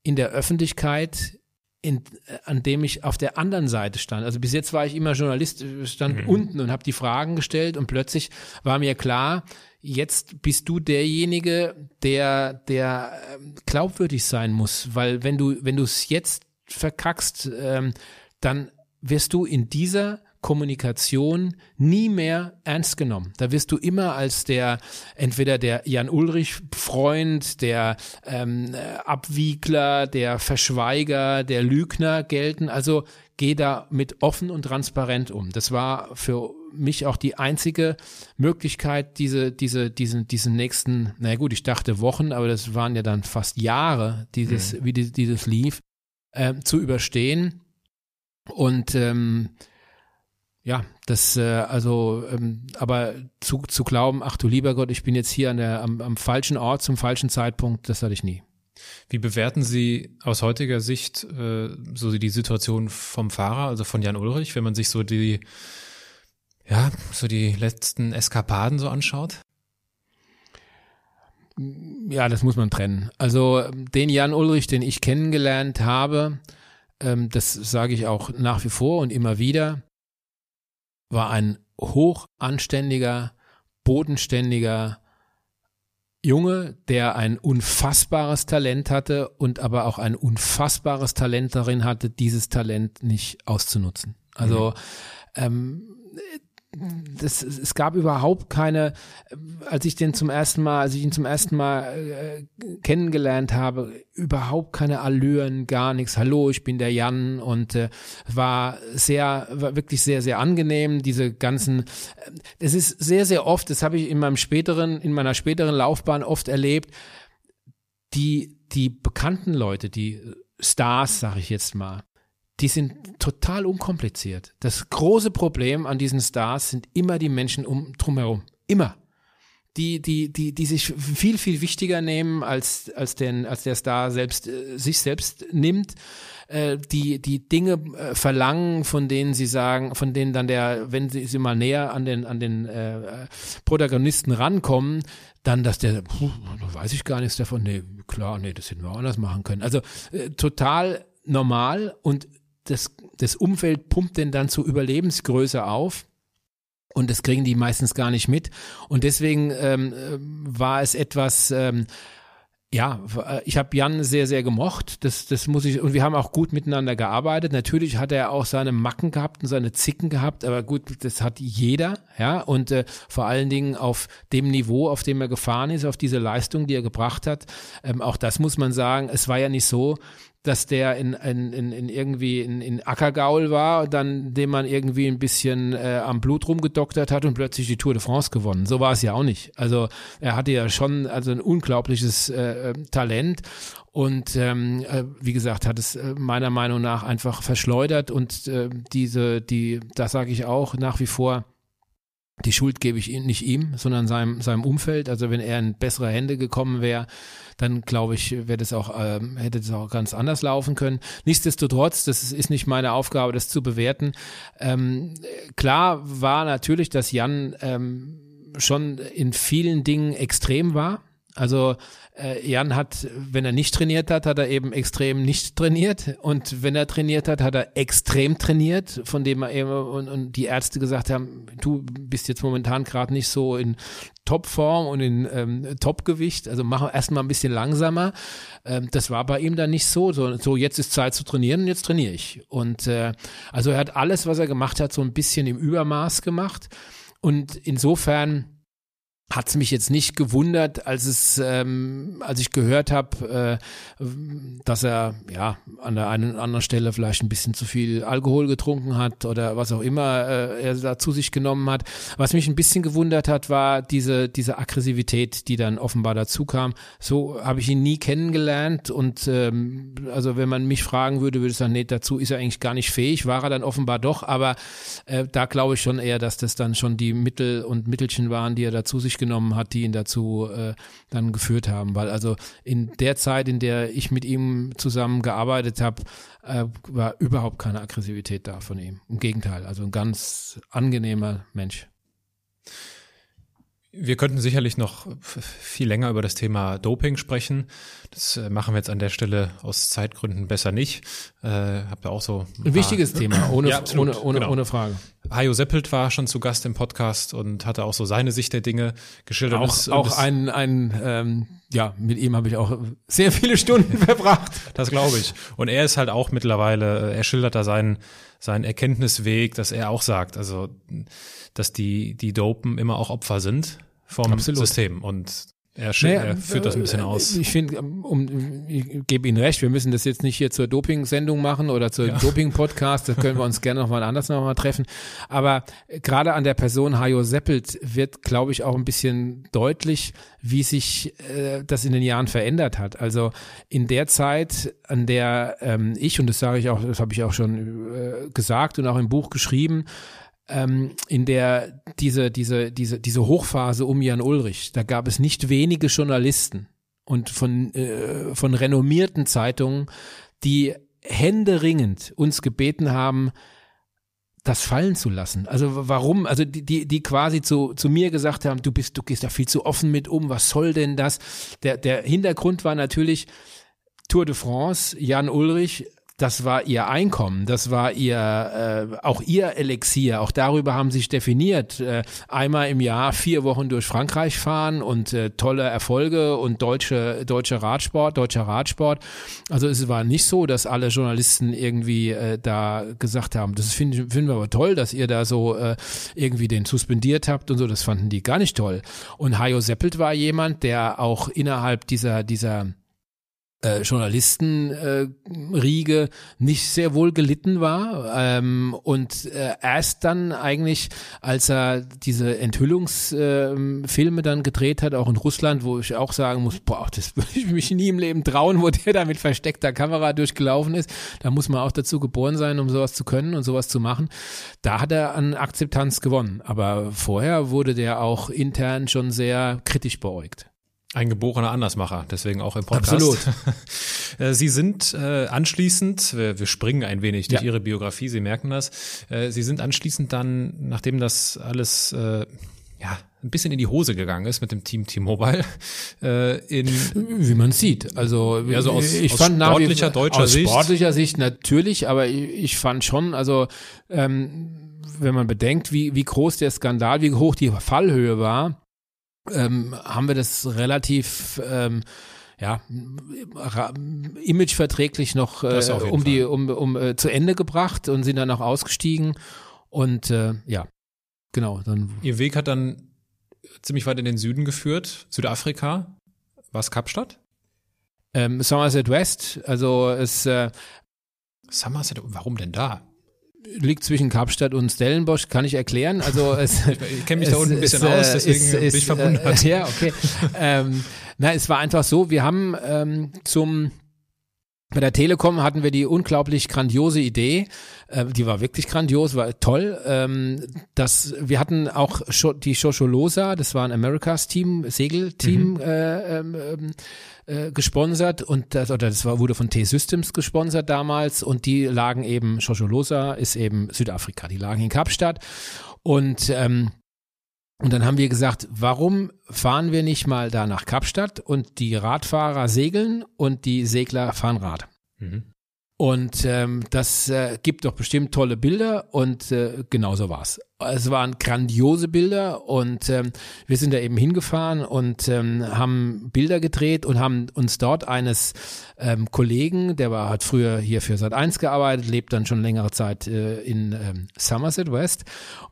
Speaker 3: in der Öffentlichkeit, in, äh, an dem ich auf der anderen Seite stand. Also bis jetzt war ich immer Journalist, stand mhm. unten und habe die Fragen gestellt und plötzlich war mir klar, jetzt bist du derjenige, der der ähm, glaubwürdig sein muss, weil wenn du wenn du es jetzt verkackst, ähm, dann wirst du in dieser Kommunikation nie mehr ernst genommen. Da wirst du immer als der entweder der Jan Ulrich Freund, der ähm, Abwiegler, der Verschweiger, der Lügner gelten. Also geh da mit offen und transparent um. Das war für mich auch die einzige Möglichkeit, diese, diese, diesen, diesen nächsten, na gut, ich dachte Wochen, aber das waren ja dann fast Jahre, dieses, mhm. wie die, dieses lief, äh, zu überstehen und ähm, ja, das, äh, also, ähm, aber zu, zu glauben, ach du lieber Gott, ich bin jetzt hier an der, am, am falschen Ort zum falschen Zeitpunkt, das hatte ich nie.
Speaker 4: Wie bewerten Sie aus heutiger Sicht äh, so die Situation vom Fahrer, also von Jan Ulrich, wenn man sich so die, ja, so die letzten Eskapaden so anschaut?
Speaker 3: Ja, das muss man trennen. Also den Jan Ulrich, den ich kennengelernt habe, ähm, das sage ich auch nach wie vor und immer wieder, war ein hochanständiger, bodenständiger Junge, der ein unfassbares Talent hatte und aber auch ein unfassbares Talent darin hatte, dieses Talent nicht auszunutzen. Also mhm. ähm, das, es gab überhaupt keine, als ich den zum ersten Mal, als ich ihn zum ersten Mal äh, kennengelernt habe, überhaupt keine Allüren, gar nichts. Hallo, ich bin der Jan und äh, war sehr, war wirklich sehr, sehr angenehm. Diese ganzen, es ist sehr, sehr oft, das habe ich in meinem späteren, in meiner späteren Laufbahn oft erlebt, die, die bekannten Leute, die Stars, sag ich jetzt mal, die sind total unkompliziert. Das große Problem an diesen Stars sind immer die Menschen um drumherum. Immer. Die, die, die, die sich viel, viel wichtiger nehmen, als, als, den, als der Star selbst, äh, sich selbst nimmt, äh, die, die Dinge äh, verlangen, von denen sie sagen, von denen dann der, wenn sie, sie mal näher an den, an den äh, Protagonisten rankommen, dann, dass der, puh, weiß ich gar nichts davon, nee, klar, nee, das hätten wir auch anders machen können. Also äh, total normal und das, das Umfeld pumpt den dann zur Überlebensgröße auf. Und das kriegen die meistens gar nicht mit. Und deswegen ähm, war es etwas, ähm, ja, äh, ich habe Jan sehr, sehr gemocht. Das, das muss ich, und wir haben auch gut miteinander gearbeitet. Natürlich hat er auch seine Macken gehabt und seine Zicken gehabt, aber gut, das hat jeder, ja. Und äh, vor allen Dingen auf dem Niveau, auf dem er gefahren ist, auf diese Leistung, die er gebracht hat. Ähm, auch das muss man sagen. Es war ja nicht so, dass der in, in, in, in irgendwie in, in Ackergaul war, dann dem man irgendwie ein bisschen äh, am Blut rumgedoktert hat und plötzlich die Tour de France gewonnen. So war es ja auch nicht. Also er hatte ja schon also ein unglaubliches äh, Talent und ähm, äh, wie gesagt hat es äh, meiner Meinung nach einfach verschleudert und äh, diese die das sage ich auch nach wie vor die Schuld gebe ich nicht ihm, sondern seinem, seinem Umfeld. Also wenn er in bessere Hände gekommen wäre, dann glaube ich, wäre das auch, ähm, hätte das auch ganz anders laufen können. Nichtsdestotrotz, das ist nicht meine Aufgabe, das zu bewerten. Ähm, klar war natürlich, dass Jan ähm, schon in vielen Dingen extrem war. Also äh, Jan hat, wenn er nicht trainiert hat, hat er eben extrem nicht trainiert. Und wenn er trainiert hat, hat er extrem trainiert, von dem er eben und, und die Ärzte gesagt haben, du bist jetzt momentan gerade nicht so in Topform und in ähm, Topgewicht, also mach erstmal ein bisschen langsamer. Ähm, das war bei ihm dann nicht so. so. So, jetzt ist Zeit zu trainieren und jetzt trainiere ich. Und äh, also er hat alles, was er gemacht hat, so ein bisschen im Übermaß gemacht. Und insofern hat es mich jetzt nicht gewundert, als es, ähm, als ich gehört habe, äh, dass er ja an der einen oder anderen Stelle vielleicht ein bisschen zu viel Alkohol getrunken hat oder was auch immer äh, er da zu sich genommen hat. Was mich ein bisschen gewundert hat, war diese diese Aggressivität, die dann offenbar dazu kam. So habe ich ihn nie kennengelernt und ähm, also wenn man mich fragen würde, würde ich sagen, nee, dazu ist er eigentlich gar nicht fähig. War er dann offenbar doch, aber äh, da glaube ich schon eher, dass das dann schon die Mittel und Mittelchen waren, die er dazu sich genommen hat, die ihn dazu äh, dann geführt haben. Weil also in der Zeit, in der ich mit ihm zusammen gearbeitet habe, äh, war überhaupt keine Aggressivität da von ihm. Im Gegenteil, also ein ganz angenehmer Mensch.
Speaker 4: Wir könnten sicherlich noch viel länger über das Thema Doping sprechen. Das äh, machen wir jetzt an der Stelle aus Zeitgründen besser nicht. Äh, habt ihr auch so
Speaker 3: ein, ein wichtiges Thema, ohne, ja, ohne, ohne, genau. ohne Frage.
Speaker 4: Hajo Seppelt war schon zu Gast im Podcast und hatte auch so seine Sicht der Dinge geschildert.
Speaker 3: Auch, auch ein, ein ähm, ja, mit ihm habe ich auch sehr viele Stunden verbracht.
Speaker 4: Das glaube ich. Und er ist halt auch mittlerweile, er schildert da seinen, seinen Erkenntnisweg, dass er auch sagt, also dass die, die Dopen immer auch Opfer sind vom Absolut. System. Und er, naja, er, führt das ein bisschen aus.
Speaker 3: Ich finde, um, ich gebe Ihnen recht, wir müssen das jetzt nicht hier zur Doping-Sendung machen oder zur ja. Doping-Podcast, da können wir uns gerne noch mal anders noch mal treffen. Aber gerade an der Person Hajo Seppelt wird, glaube ich, auch ein bisschen deutlich, wie sich äh, das in den Jahren verändert hat. Also in der Zeit, an der ähm, ich, und das sage ich auch, das habe ich auch schon äh, gesagt und auch im Buch geschrieben, ähm, in der diese, diese, diese, diese Hochphase um Jan Ulrich, da gab es nicht wenige Journalisten und von, äh, von renommierten Zeitungen, die händeringend uns gebeten haben, das fallen zu lassen. Also warum? Also die, die, die quasi zu, zu mir gesagt haben, du bist, du gehst da viel zu offen mit um, was soll denn das? Der, der Hintergrund war natürlich Tour de France, Jan Ulrich das war ihr Einkommen, das war ihr äh, auch ihr Elixier. Auch darüber haben sie sich definiert. Äh, einmal im Jahr vier Wochen durch Frankreich fahren und äh, tolle Erfolge und deutsche deutscher Radsport, deutscher Radsport. Also es war nicht so, dass alle Journalisten irgendwie äh, da gesagt haben, das finden finden wir aber toll, dass ihr da so äh, irgendwie den suspendiert habt und so. Das fanden die gar nicht toll. Und Hajo Seppelt war jemand, der auch innerhalb dieser dieser äh, Journalistenriege äh, nicht sehr wohl gelitten war ähm, und äh, erst dann eigentlich, als er diese Enthüllungsfilme dann gedreht hat, auch in Russland, wo ich auch sagen muss, boah, das würde ich mich nie im Leben trauen, wo der da mit versteckter Kamera durchgelaufen ist. Da muss man auch dazu geboren sein, um sowas zu können und sowas zu machen. Da hat er an Akzeptanz gewonnen, aber vorher wurde der auch intern schon sehr kritisch beäugt.
Speaker 4: Ein geborener Andersmacher, deswegen auch im Podcast.
Speaker 3: Absolut.
Speaker 4: Äh, Sie sind äh, anschließend, wir, wir, springen ein wenig durch ja. Ihre Biografie, Sie merken das. Äh, Sie sind anschließend dann, nachdem das alles äh, ja ein bisschen in die Hose gegangen ist mit dem Team T-Mobile, äh, in
Speaker 3: wie man sieht. Also,
Speaker 4: ja, so aus, ich aus fand sportlicher deutscher
Speaker 3: aus
Speaker 4: Sicht.
Speaker 3: sportlicher Sicht natürlich, aber ich, ich fand schon, also ähm, wenn man bedenkt, wie wie groß der Skandal, wie hoch die Fallhöhe war ähm, haben wir das relativ ähm, ja, imageverträglich noch äh, um die um, um äh, zu Ende gebracht und sind dann auch ausgestiegen und äh, ja, genau. Dann
Speaker 4: Ihr Weg hat dann ziemlich weit in den Süden geführt, Südafrika. War es Kapstadt?
Speaker 3: Ähm, Somerset West, also es äh,
Speaker 4: Somerset, warum denn da?
Speaker 3: Liegt zwischen Kapstadt und Stellenbosch, kann ich erklären. Also es,
Speaker 4: ich kenne mich es, da unten ein bisschen es, aus, deswegen es, bin ich verwundert.
Speaker 3: Äh, ja, okay. ähm, na, es war einfach so, wir haben ähm, zum bei der Telekom hatten wir die unglaublich grandiose Idee, äh, die war wirklich grandios, war toll. Ähm, dass wir hatten auch die Shosholosa, das war ein Americas Team, Segelteam, mhm. äh, ähm, äh, gesponsert und das, oder das war, wurde von T-Systems gesponsert damals und die lagen eben, Shosholosa ist eben Südafrika, die lagen in Kapstadt und ähm, und dann haben wir gesagt, warum fahren wir nicht mal da nach Kapstadt und die Radfahrer segeln und die Segler fahren Rad? Mhm. Und ähm, das äh, gibt doch bestimmt tolle Bilder und äh, genauso war's. Es waren grandiose Bilder und ähm, wir sind da eben hingefahren und ähm, haben Bilder gedreht und haben uns dort eines ähm, Kollegen, der war hat früher hier für Sat 1 gearbeitet, lebt dann schon längere Zeit äh, in ähm, Somerset West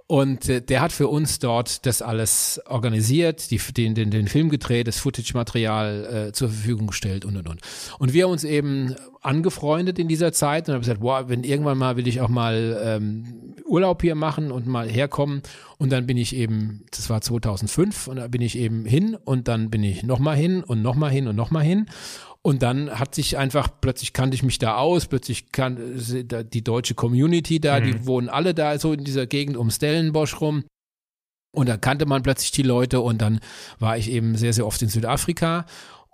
Speaker 3: und äh, der hat für uns dort das alles organisiert, die, den, den, den Film gedreht, das Footage-Material äh, zur Verfügung gestellt und und und. Und wir haben uns eben angefreundet in dieser Zeit und haben gesagt, boah, wenn irgendwann mal will ich auch mal ähm, Urlaub hier machen und mal herkommen. Und dann bin ich eben, das war 2005, und da bin ich eben hin und dann bin ich nochmal hin und nochmal hin und nochmal hin. Und dann hat sich einfach, plötzlich kannte ich mich da aus, plötzlich kann die deutsche Community da, mhm. die wohnen alle da so in dieser Gegend um Stellenbosch rum. Und da kannte man plötzlich die Leute und dann war ich eben sehr, sehr oft in Südafrika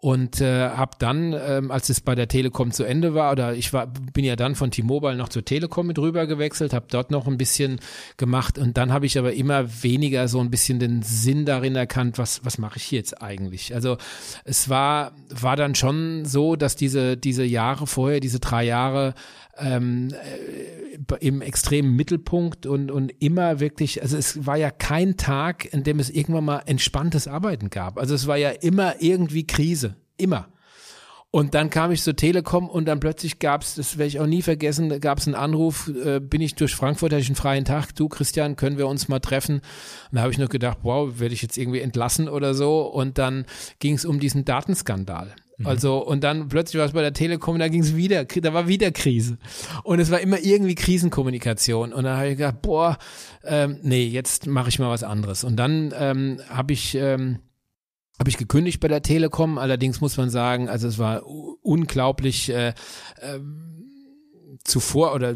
Speaker 3: und äh, habe dann, ähm, als es bei der Telekom zu Ende war, oder ich war, bin ja dann von T-Mobile noch zur Telekom mit rüber gewechselt, habe dort noch ein bisschen gemacht und dann habe ich aber immer weniger so ein bisschen den Sinn darin erkannt, was was mache ich jetzt eigentlich? Also es war war dann schon so, dass diese diese Jahre vorher, diese drei Jahre ähm, äh, im extremen Mittelpunkt und, und immer wirklich, also es war ja kein Tag, in dem es irgendwann mal entspanntes Arbeiten gab. Also es war ja immer irgendwie Krise, immer. Und dann kam ich zur Telekom und dann plötzlich gab es, das werde ich auch nie vergessen, gab es einen Anruf, äh, bin ich durch Frankfurt, hatte ich einen freien Tag, du Christian, können wir uns mal treffen? Und da habe ich nur gedacht, wow, werde ich jetzt irgendwie entlassen oder so? Und dann ging es um diesen Datenskandal. Mhm. Also, und dann plötzlich war es bei der Telekom, da ging es wieder, da war wieder Krise. Und es war immer irgendwie Krisenkommunikation. Und da habe ich gedacht, boah, ähm, nee, jetzt mache ich mal was anderes. Und dann ähm, habe ich ähm, habe ich gekündigt bei der Telekom. Allerdings muss man sagen, also es war unglaublich äh, äh, zuvor oder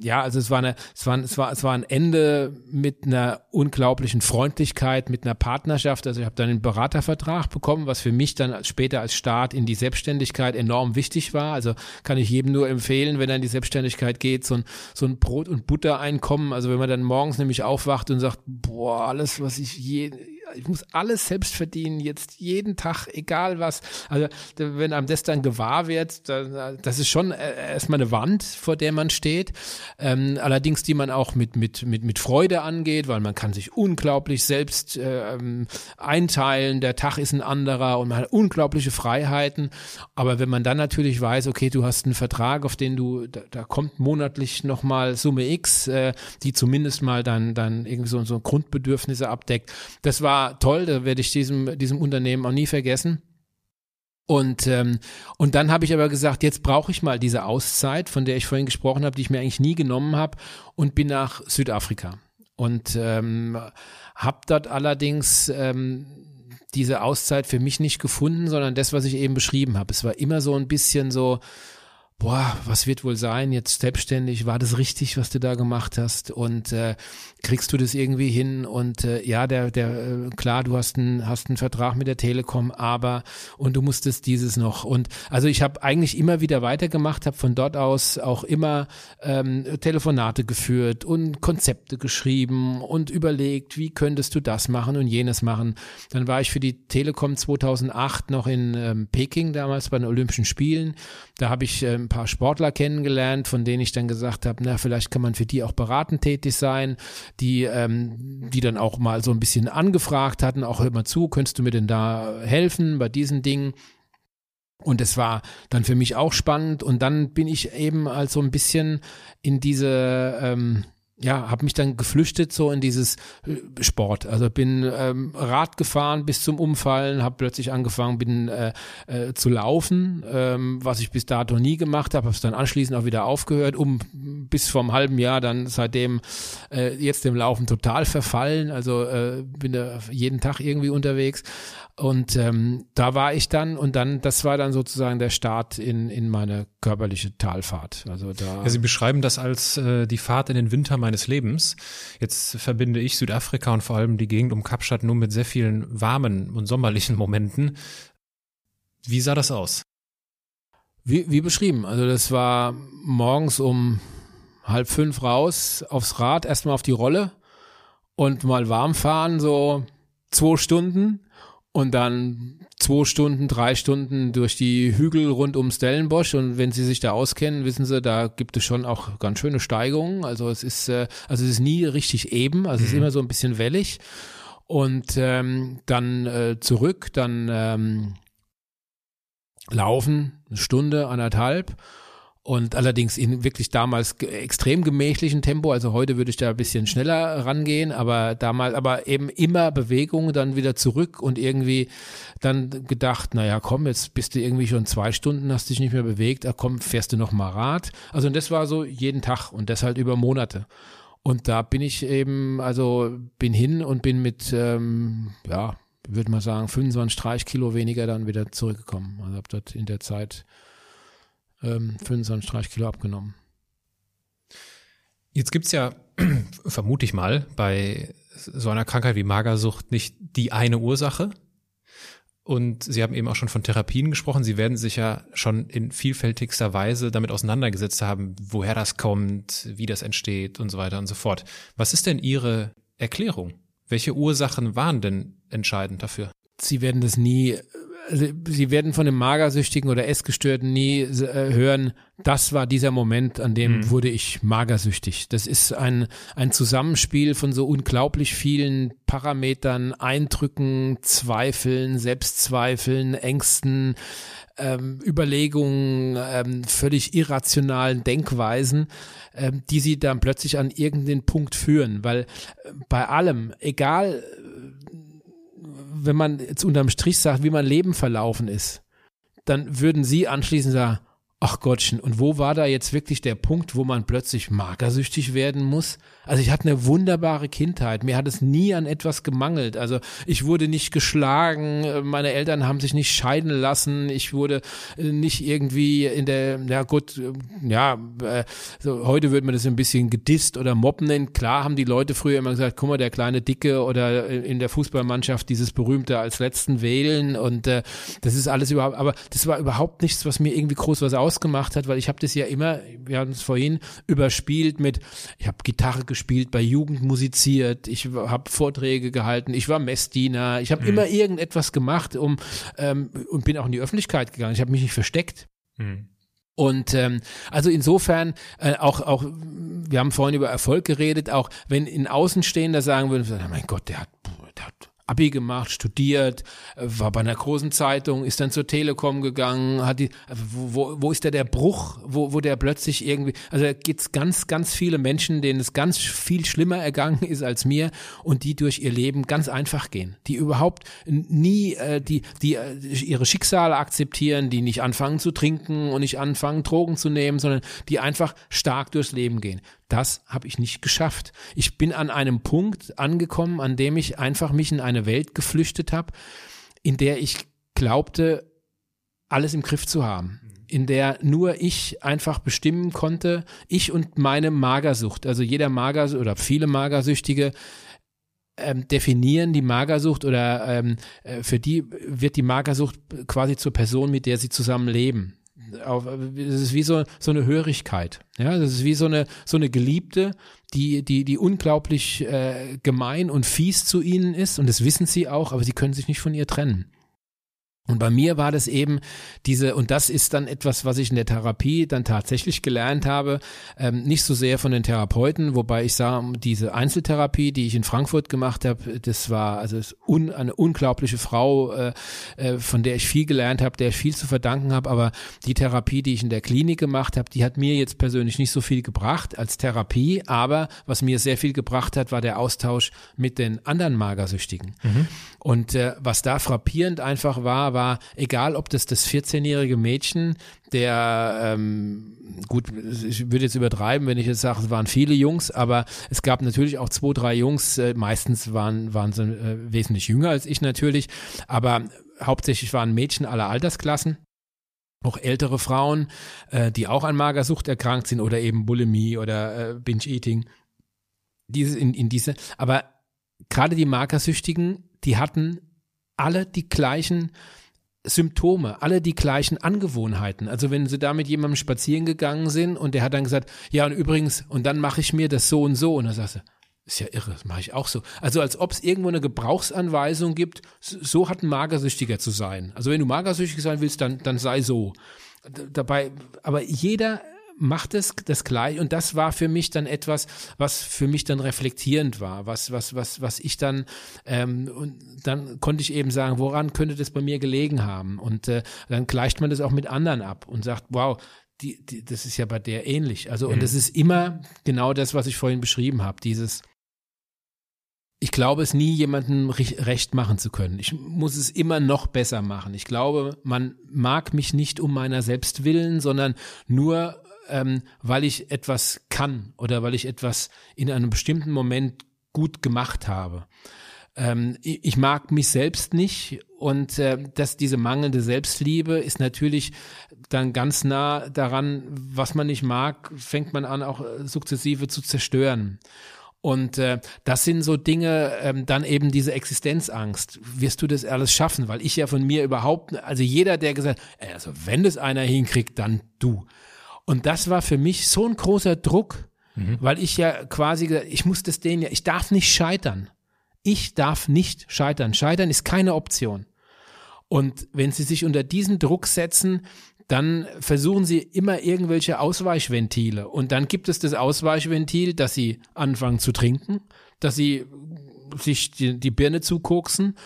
Speaker 3: ja, also es war eine, es war, es war, es war ein Ende mit einer unglaublichen Freundlichkeit, mit einer Partnerschaft. Also ich habe dann einen Beratervertrag bekommen, was für mich dann später als Start in die Selbstständigkeit enorm wichtig war. Also kann ich jedem nur empfehlen, wenn er in die Selbstständigkeit geht, so ein, so ein Brot- und Buttereinkommen. Also wenn man dann morgens nämlich aufwacht und sagt, boah, alles, was ich je, ich muss alles selbst verdienen, jetzt jeden Tag, egal was. Also wenn einem das dann gewahr wird, das ist schon äh, erstmal eine Wand, vor der man steht. Ähm, allerdings, die man auch mit, mit, mit, mit Freude angeht, weil man kann sich unglaublich selbst ähm, einteilen, der Tag ist ein anderer und man hat unglaubliche Freiheiten. Aber wenn man dann natürlich weiß, okay, du hast einen Vertrag, auf den du, da, da kommt monatlich nochmal Summe X, äh, die zumindest mal dann, dann irgendwie so, so Grundbedürfnisse abdeckt. Das war toll, da werde ich diesem, diesem Unternehmen auch nie vergessen. Und, ähm, und dann habe ich aber gesagt, jetzt brauche ich mal diese Auszeit, von der ich vorhin gesprochen habe, die ich mir eigentlich nie genommen habe und bin nach Südafrika. Und ähm, habe dort allerdings ähm, diese Auszeit für mich nicht gefunden, sondern das, was ich eben beschrieben habe. Es war immer so ein bisschen so, boah, was wird wohl sein, jetzt selbstständig, war das richtig, was du da gemacht hast? Und äh, kriegst du das irgendwie hin? Und äh, ja, der, der, äh, klar, du hast einen, hast einen Vertrag mit der Telekom, aber und du musstest dieses noch. Und also ich habe eigentlich immer wieder weitergemacht, habe von dort aus auch immer ähm, Telefonate geführt und Konzepte geschrieben und überlegt, wie könntest du das machen und jenes machen. Dann war ich für die Telekom 2008 noch in ähm, Peking damals bei den Olympischen Spielen, da habe ich ähm, ein paar Sportler kennengelernt, von denen ich dann gesagt habe, na, vielleicht kann man für die auch beratend tätig sein, die, ähm, die dann auch mal so ein bisschen angefragt hatten, auch hör mal zu, könntest du mir denn da helfen bei diesen Dingen? Und es war dann für mich auch spannend. Und dann bin ich eben also ein bisschen in diese, ähm, ja, habe mich dann geflüchtet so in dieses äh, Sport. Also bin ähm, Rad gefahren bis zum Umfallen, habe plötzlich angefangen, bin äh, äh, zu laufen, ähm, was ich bis dato nie gemacht habe, habe es dann anschließend auch wieder aufgehört, um bis vor einem halben Jahr dann seitdem äh, jetzt dem Laufen total verfallen. Also äh, bin da jeden Tag irgendwie unterwegs und ähm, da war ich dann und dann, das war dann sozusagen der Start in, in meine körperliche Talfahrt. Also da.
Speaker 4: Ja, Sie beschreiben das als äh, die Fahrt in den Winter meines Lebens. Jetzt verbinde ich Südafrika und vor allem die Gegend um Kapstadt nur mit sehr vielen warmen und sommerlichen Momenten. Wie sah das aus?
Speaker 3: Wie, wie beschrieben. Also das war morgens um halb fünf raus aufs Rad, erstmal auf die Rolle und mal warm fahren, so zwei Stunden und dann zwei Stunden, drei Stunden durch die Hügel rund um Stellenbosch und wenn Sie sich da auskennen, wissen Sie, da gibt es schon auch ganz schöne Steigungen. Also es ist, äh, also es ist nie richtig eben, also es ist mhm. immer so ein bisschen wellig. Und ähm, dann äh, zurück, dann ähm, laufen, eine Stunde, anderthalb und allerdings in wirklich damals extrem gemächlichen Tempo. Also heute würde ich da ein bisschen schneller rangehen, aber damals, aber eben immer Bewegung, dann wieder zurück und irgendwie dann gedacht, naja, komm, jetzt bist du irgendwie schon zwei Stunden, hast dich nicht mehr bewegt, ach komm, fährst du noch mal Rad. Also und das war so jeden Tag und das halt über Monate. Und da bin ich eben, also bin hin und bin mit, ähm, ja, würde mal sagen, 25 Streichkilo weniger dann wieder zurückgekommen. Also habe dort in der Zeit ähm, 25 Kilo abgenommen.
Speaker 4: Jetzt gibt's ja, vermute ich mal, bei so einer Krankheit wie Magersucht nicht die eine Ursache. Und Sie haben eben auch schon von Therapien gesprochen. Sie werden sich ja schon in vielfältigster Weise damit auseinandergesetzt haben, woher das kommt, wie das entsteht und so weiter und so fort. Was ist denn Ihre Erklärung? Welche Ursachen waren denn entscheidend dafür?
Speaker 3: Sie werden das nie Sie werden von dem Magersüchtigen oder Essgestörten nie äh, hören, das war dieser Moment, an dem mhm. wurde ich magersüchtig. Das ist ein, ein Zusammenspiel von so unglaublich vielen Parametern, Eindrücken, Zweifeln, Selbstzweifeln, Ängsten, ähm, Überlegungen, ähm, völlig irrationalen Denkweisen, ähm, die sie dann plötzlich an irgendeinen Punkt führen. Weil äh, bei allem, egal wenn man jetzt unterm Strich sagt, wie mein Leben verlaufen ist, dann würden Sie anschließend sagen, ach Gottchen, und wo war da jetzt wirklich der Punkt, wo man plötzlich magersüchtig werden muss? Also ich hatte eine wunderbare Kindheit. Mir hat es nie an etwas gemangelt. Also ich wurde nicht geschlagen, meine Eltern haben sich nicht scheiden lassen, ich wurde äh, nicht irgendwie in der, ja gut, äh, ja, äh, so, heute würde man das ein bisschen gedisst oder mobben nennen. Klar haben die Leute früher immer gesagt, guck mal, der kleine Dicke oder in der Fußballmannschaft dieses berühmte als letzten wählen und äh, das ist alles überhaupt, aber das war überhaupt nichts, was mir irgendwie groß was ausgemacht hat, weil ich habe das ja immer, wir hatten es vorhin, überspielt mit, ich habe Gitarre gespielt, gespielt, bei Jugend musiziert, ich habe Vorträge gehalten, ich war Messdiener, ich habe mhm. immer irgendetwas gemacht, um ähm, und bin auch in die Öffentlichkeit gegangen. Ich habe mich nicht versteckt. Mhm. Und ähm, also insofern äh, auch auch wir haben vorhin über Erfolg geredet, auch wenn in Außenstehender sagen würden, mein Gott, der hat, der hat Abi gemacht, studiert, war bei einer großen Zeitung, ist dann zur Telekom gegangen, hat die, wo, wo, wo ist da der Bruch, wo, wo der plötzlich irgendwie, also da gibt's ganz, ganz viele Menschen, denen es ganz viel schlimmer ergangen ist als mir und die durch ihr Leben ganz einfach gehen, die überhaupt nie, äh, die, die äh, ihre Schicksale akzeptieren, die nicht anfangen zu trinken und nicht anfangen Drogen zu nehmen, sondern die einfach stark durchs Leben gehen. Das habe ich nicht geschafft. Ich bin an einem Punkt angekommen, an dem ich einfach mich in eine Welt geflüchtet habe, in der ich glaubte, alles im Griff zu haben in der nur ich einfach bestimmen konnte, ich und meine Magersucht. Also jeder Mager oder viele Magersüchtige ähm, definieren die Magersucht oder ähm, äh, für die wird die Magersucht quasi zur Person, mit der sie zusammen leben auf, es ist wie so, so eine Hörigkeit. Ja, das ist wie so eine, so eine Geliebte, die, die, die unglaublich äh, gemein und fies zu ihnen ist und das wissen sie auch, aber sie können sich nicht von ihr trennen. Und bei mir war das eben diese, und das ist dann etwas, was ich in der Therapie dann tatsächlich gelernt habe, ähm, nicht so sehr von den Therapeuten, wobei ich sage, diese Einzeltherapie, die ich in Frankfurt gemacht habe, das war also un, eine unglaubliche Frau, äh, äh, von der ich viel gelernt habe, der ich viel zu verdanken habe, aber die Therapie, die ich in der Klinik gemacht habe, die hat mir jetzt persönlich nicht so viel gebracht als Therapie, aber was mir sehr viel gebracht hat, war der Austausch mit den anderen Magersüchtigen. Mhm. Und äh, was da frappierend einfach war, war, egal ob das das 14-jährige Mädchen, der, ähm, gut, ich würde jetzt übertreiben, wenn ich jetzt sage, es waren viele Jungs, aber es gab natürlich auch zwei, drei Jungs, äh, meistens waren, waren sie äh, wesentlich jünger als ich natürlich, aber hauptsächlich waren Mädchen aller Altersklassen auch ältere Frauen, äh, die auch an Magersucht erkrankt sind oder eben Bulimie oder äh, Binge-Eating. Diese in, in diese, aber gerade die Magersüchtigen die hatten alle die gleichen Symptome, alle die gleichen Angewohnheiten. Also wenn sie da mit jemandem spazieren gegangen sind und der hat dann gesagt, ja und übrigens, und dann mache ich mir das so und so. Und dann sagst du, ist ja irre, das mache ich auch so. Also als ob es irgendwo eine Gebrauchsanweisung gibt, so hat ein Magersüchtiger zu sein. Also wenn du magersüchtig sein willst, dann, dann sei so. Dabei, aber jeder macht es das gleich und das war für mich dann etwas, was für mich dann reflektierend war, was was was was ich dann ähm, und dann konnte ich eben sagen, woran könnte das bei mir gelegen haben und äh, dann gleicht man das auch mit anderen ab und sagt, wow, die, die, das ist ja bei der ähnlich. Also, mhm. und das ist immer genau das, was ich vorhin beschrieben habe. Dieses, ich glaube es nie jemandem recht machen zu können. Ich muss es immer noch besser machen. Ich glaube, man mag mich nicht um meiner selbst willen, sondern nur ähm, weil ich etwas kann oder weil ich etwas in einem bestimmten Moment gut gemacht habe. Ähm, ich mag mich selbst nicht und äh, dass diese mangelnde Selbstliebe ist natürlich dann ganz nah daran, was man nicht mag, fängt man an auch äh, sukzessive zu zerstören. Und äh, das sind so Dinge, ähm, dann eben diese Existenzangst. Wirst du das alles schaffen? Weil ich ja von mir überhaupt, also jeder, der gesagt, also wenn das einer hinkriegt, dann du. Und das war für mich so ein großer Druck, mhm. weil ich ja quasi gesagt, ich muss das denen ja, ich darf nicht scheitern. Ich darf nicht scheitern. Scheitern ist keine Option. Und wenn sie sich unter diesen Druck setzen, dann versuchen sie immer irgendwelche Ausweichventile. Und dann gibt es das Ausweichventil, dass sie anfangen zu trinken, dass sie sich die, die Birne zukoksen.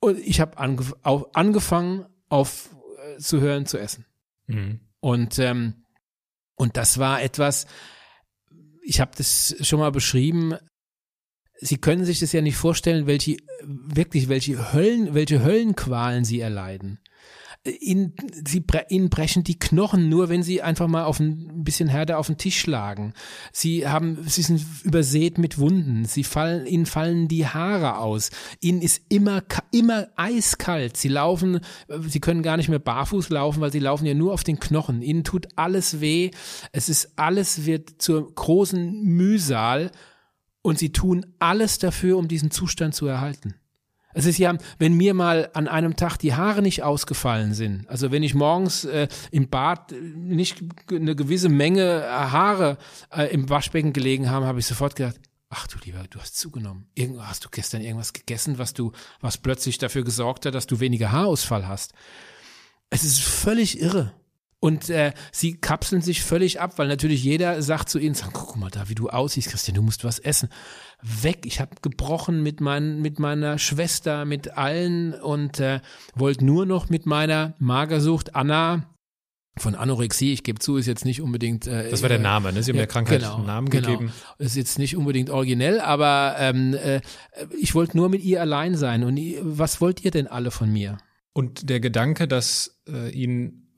Speaker 3: Und ich habe angef angefangen, auf äh, zu hören zu essen. Mhm. Und ähm, und das war etwas, ich habe das schon mal beschrieben, Sie können sich das ja nicht vorstellen, welche wirklich welche Höllen, welche Höllenqualen Sie erleiden ihnen, sie, ihnen brechen die Knochen nur, wenn sie einfach mal auf ein, bisschen härter auf den Tisch schlagen. Sie haben, sie sind übersät mit Wunden. Sie fallen, ihnen fallen die Haare aus. Ihnen ist immer, immer eiskalt. Sie laufen, sie können gar nicht mehr barfuß laufen, weil sie laufen ja nur auf den Knochen. Ihnen tut alles weh. Es ist alles wird zur großen Mühsal und sie tun alles dafür, um diesen Zustand zu erhalten. Es ist ja, wenn mir mal an einem Tag die Haare nicht ausgefallen sind, also wenn ich morgens äh, im Bad äh, nicht eine gewisse Menge äh, Haare äh, im Waschbecken gelegen haben, habe ich sofort gedacht, ach du lieber, du hast zugenommen. Irgendwo hast du gestern irgendwas gegessen, was du, was plötzlich dafür gesorgt hat, dass du weniger Haarausfall hast. Es ist völlig irre. Und äh, sie kapseln sich völlig ab, weil natürlich jeder sagt zu ihnen, guck mal da, wie du aussiehst, Christian, du musst was essen. Weg, ich habe gebrochen mit, mein, mit meiner Schwester, mit allen und äh, wollte nur noch mit meiner Magersucht Anna von Anorexie, ich gebe zu, ist jetzt nicht unbedingt.
Speaker 4: Äh, das war der Name, ne? Sie haben ja, der Krankheit genau, einen Namen genau. gegeben.
Speaker 3: Ist jetzt nicht unbedingt originell, aber ähm, äh, ich wollte nur mit ihr allein sein. Und was wollt ihr denn alle von mir?
Speaker 4: Und der Gedanke, dass äh, Ihnen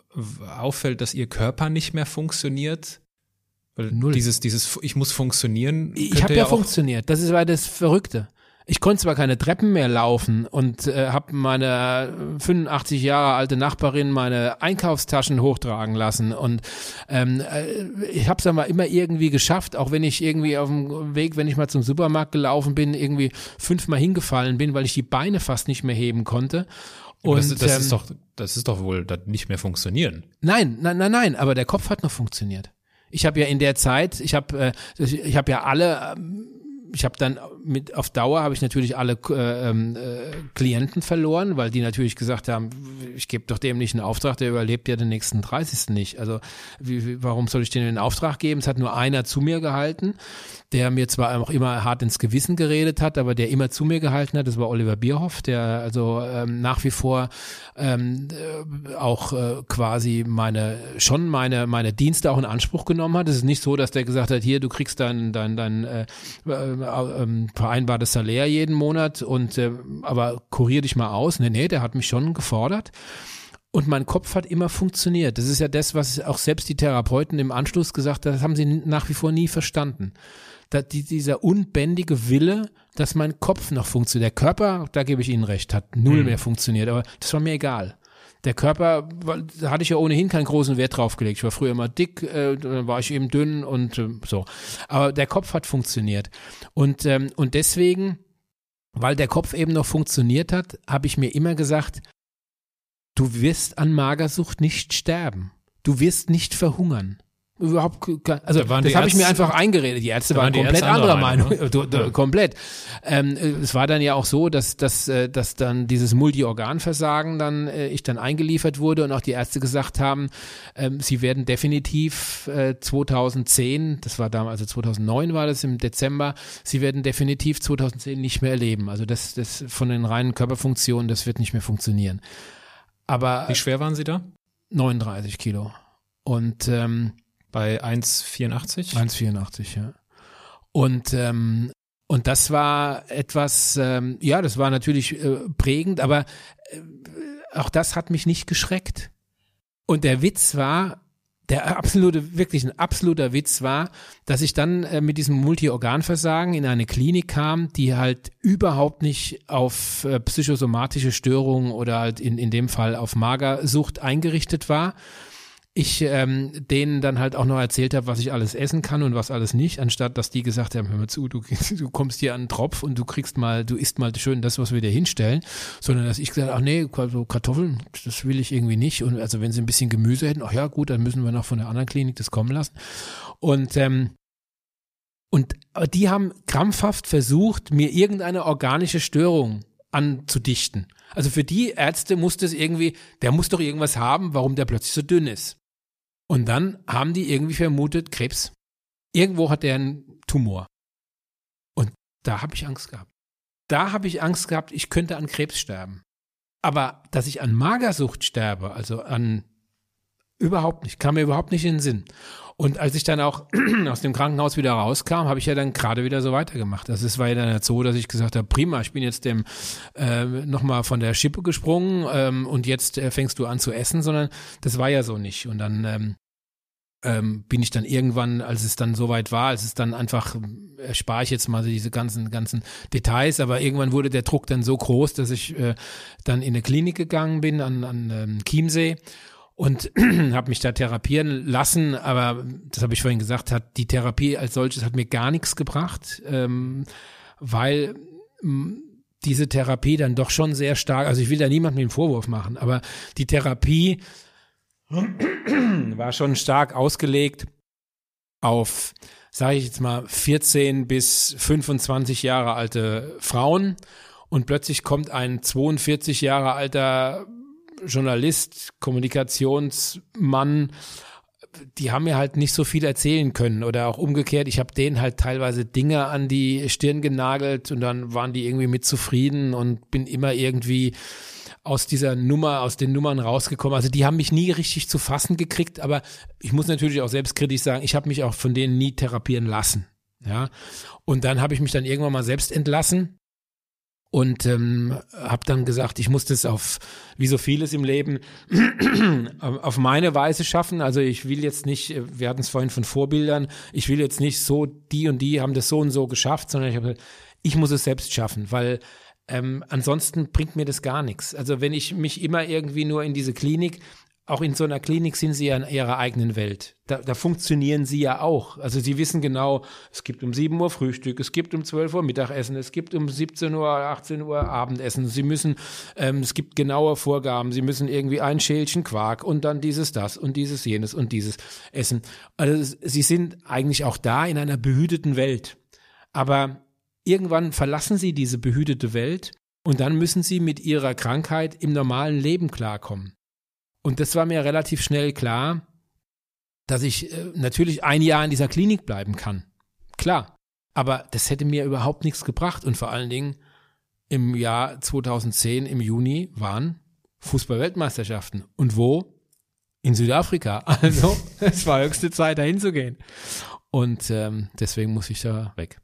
Speaker 4: auffällt, dass ihr Körper nicht mehr funktioniert? Weil Null. dieses, dieses, ich muss funktionieren.
Speaker 3: Ich habe ja, ja funktioniert. Das ist war das Verrückte. Ich konnte zwar keine Treppen mehr laufen und äh, habe meine 85 Jahre alte Nachbarin meine Einkaufstaschen hochtragen lassen und ähm, äh, ich habe es aber immer irgendwie geschafft, auch wenn ich irgendwie auf dem Weg, wenn ich mal zum Supermarkt gelaufen bin, irgendwie fünfmal hingefallen bin, weil ich die Beine fast nicht mehr heben konnte
Speaker 4: und, das, das ähm, ist doch, das ist doch wohl das nicht mehr funktionieren.
Speaker 3: Nein, nein, nein, nein, aber der Kopf hat noch funktioniert. Ich habe ja in der Zeit, ich habe, äh, ich habe ja alle, ähm, ich habe dann mit auf Dauer habe ich natürlich alle äh, ähm, äh, Klienten verloren, weil die natürlich gesagt haben, ich gebe doch dem nicht einen Auftrag, der überlebt ja den nächsten 30. nicht. Also wie, wie, warum soll ich denen den Auftrag geben? Es hat nur einer zu mir gehalten, der mir zwar auch immer hart ins Gewissen geredet hat, aber der immer zu mir gehalten hat. Das war Oliver Bierhoff, der also ähm, nach wie vor ähm, äh, auch äh, quasi meine schon meine meine Dienste auch in Anspruch genommen hat. Es ist nicht so, dass der gesagt hat, hier du kriegst dein dein dein äh, äh, äh, vereinbartes Salär jeden Monat und äh, aber kurier dich mal aus. Nee, nee, der hat mich schon gefordert. Und mein Kopf hat immer funktioniert. Das ist ja das, was auch selbst die Therapeuten im Anschluss gesagt haben, das haben sie nach wie vor nie verstanden. Da, die, dieser unbändige Wille, dass mein Kopf noch funktioniert. Der Körper, da gebe ich Ihnen recht, hat null mhm. mehr funktioniert, aber das war mir egal. Der Körper, da hatte ich ja ohnehin keinen großen Wert drauf gelegt. Ich war früher immer dick, äh, dann war ich eben dünn und äh, so. Aber der Kopf hat funktioniert. Und, ähm, und deswegen weil der Kopf eben noch funktioniert hat, habe ich mir immer gesagt, du wirst an Magersucht nicht sterben. Du wirst nicht verhungern überhaupt also da das habe ich mir einfach eingeredet. Die Ärzte waren, waren komplett anderer Meinung, Meinung. Du, du, ja. komplett. Ähm, es war dann ja auch so, dass dass äh, dass dann dieses Multiorganversagen dann äh, ich dann eingeliefert wurde und auch die Ärzte gesagt haben, ähm, sie werden definitiv äh, 2010, das war damals also 2009 war das im Dezember, sie werden definitiv 2010 nicht mehr erleben. Also das das von den reinen Körperfunktionen, das wird nicht mehr funktionieren. Aber
Speaker 4: wie schwer waren Sie da?
Speaker 3: 39 Kilo. Und ähm,
Speaker 4: bei 1,84?
Speaker 3: 1,84, ja. Und, ähm, und das war etwas, ähm, ja, das war natürlich äh, prägend, aber äh, auch das hat mich nicht geschreckt. Und der Witz war, der absolute, wirklich ein absoluter Witz war, dass ich dann äh, mit diesem Multiorganversagen in eine Klinik kam, die halt überhaupt nicht auf äh, psychosomatische Störungen oder halt in, in dem Fall auf Magersucht eingerichtet war, ich ähm, denen dann halt auch noch erzählt habe, was ich alles essen kann und was alles nicht, anstatt dass die gesagt haben, hör mal zu, du, du kommst hier an den Tropf und du kriegst mal, du isst mal schön das, was wir dir hinstellen, sondern dass ich gesagt habe, ach nee, so Kartoffeln, das will ich irgendwie nicht und also wenn sie ein bisschen Gemüse hätten, ach ja gut, dann müssen wir noch von der anderen Klinik das kommen lassen und ähm, und die haben krampfhaft versucht, mir irgendeine organische Störung anzudichten. Also für die Ärzte muss das irgendwie, der muss doch irgendwas haben, warum der plötzlich so dünn ist. Und dann haben die irgendwie vermutet, Krebs. Irgendwo hat er einen Tumor. Und da habe ich Angst gehabt. Da habe ich Angst gehabt, ich könnte an Krebs sterben. Aber dass ich an Magersucht sterbe, also an überhaupt nicht, kam mir überhaupt nicht in den Sinn. Und als ich dann auch aus dem Krankenhaus wieder rauskam, habe ich ja dann gerade wieder so weitergemacht. Also es war ja dann so, dass ich gesagt habe, prima, ich bin jetzt dem äh, nochmal von der Schippe gesprungen ähm, und jetzt äh, fängst du an zu essen, sondern das war ja so nicht. Und dann ähm, ähm, bin ich dann irgendwann, als es dann soweit war, als es dann einfach, erspare ich jetzt mal diese ganzen, ganzen Details, aber irgendwann wurde der Druck dann so groß, dass ich äh, dann in eine Klinik gegangen bin an, an ähm, Chiemsee und habe mich da therapieren lassen, aber das habe ich vorhin gesagt, hat die Therapie als solches hat mir gar nichts gebracht, ähm, weil diese Therapie dann doch schon sehr stark, also ich will da niemandem den Vorwurf machen, aber die Therapie war schon stark ausgelegt auf, sage ich jetzt mal, 14 bis 25 Jahre alte Frauen. Und plötzlich kommt ein 42 Jahre alter Journalist, Kommunikationsmann, die haben mir halt nicht so viel erzählen können. Oder auch umgekehrt, ich habe denen halt teilweise Dinge an die Stirn genagelt und dann waren die irgendwie mit zufrieden und bin immer irgendwie aus dieser Nummer, aus den Nummern rausgekommen. Also die haben mich nie richtig zu fassen gekriegt, aber ich muss natürlich auch selbstkritisch sagen, ich habe mich auch von denen nie therapieren lassen. Ja, und dann habe ich mich dann irgendwann mal selbst entlassen und ähm, habe dann gesagt, ich muss das auf, wie so vieles im Leben, auf meine Weise schaffen. Also ich will jetzt nicht, wir hatten es vorhin von Vorbildern, ich will jetzt nicht so, die und die haben das so und so geschafft, sondern ich habe ich muss es selbst schaffen, weil ähm, ansonsten bringt mir das gar nichts. Also wenn ich mich immer irgendwie nur in diese Klinik, auch in so einer Klinik sind sie ja in ihrer eigenen Welt. Da, da funktionieren sie ja auch. Also sie wissen genau, es gibt um 7 Uhr Frühstück, es gibt um 12 Uhr Mittagessen, es gibt um 17 Uhr, 18 Uhr Abendessen. Sie müssen, ähm, es gibt genaue Vorgaben, sie müssen irgendwie ein Schälchen Quark und dann dieses, das und dieses, jenes und dieses essen. Also sie sind eigentlich auch da in einer behüteten Welt. Aber irgendwann verlassen sie diese behütete Welt Und dann müssen sie mit ihrer Krankheit im normalen Leben klarkommen. Und das war mir relativ schnell klar, dass ich äh, natürlich ein Jahr in dieser Klinik bleiben kann. Klar. Aber das hätte mir überhaupt nichts gebracht. Und vor allen Dingen im Jahr 2010, im Juni, waren Fußball-Weltmeisterschaften. Und wo? In Südafrika. Also es war höchste Zeit, dahin zu gehen. Und ähm, deswegen muss ich da weg.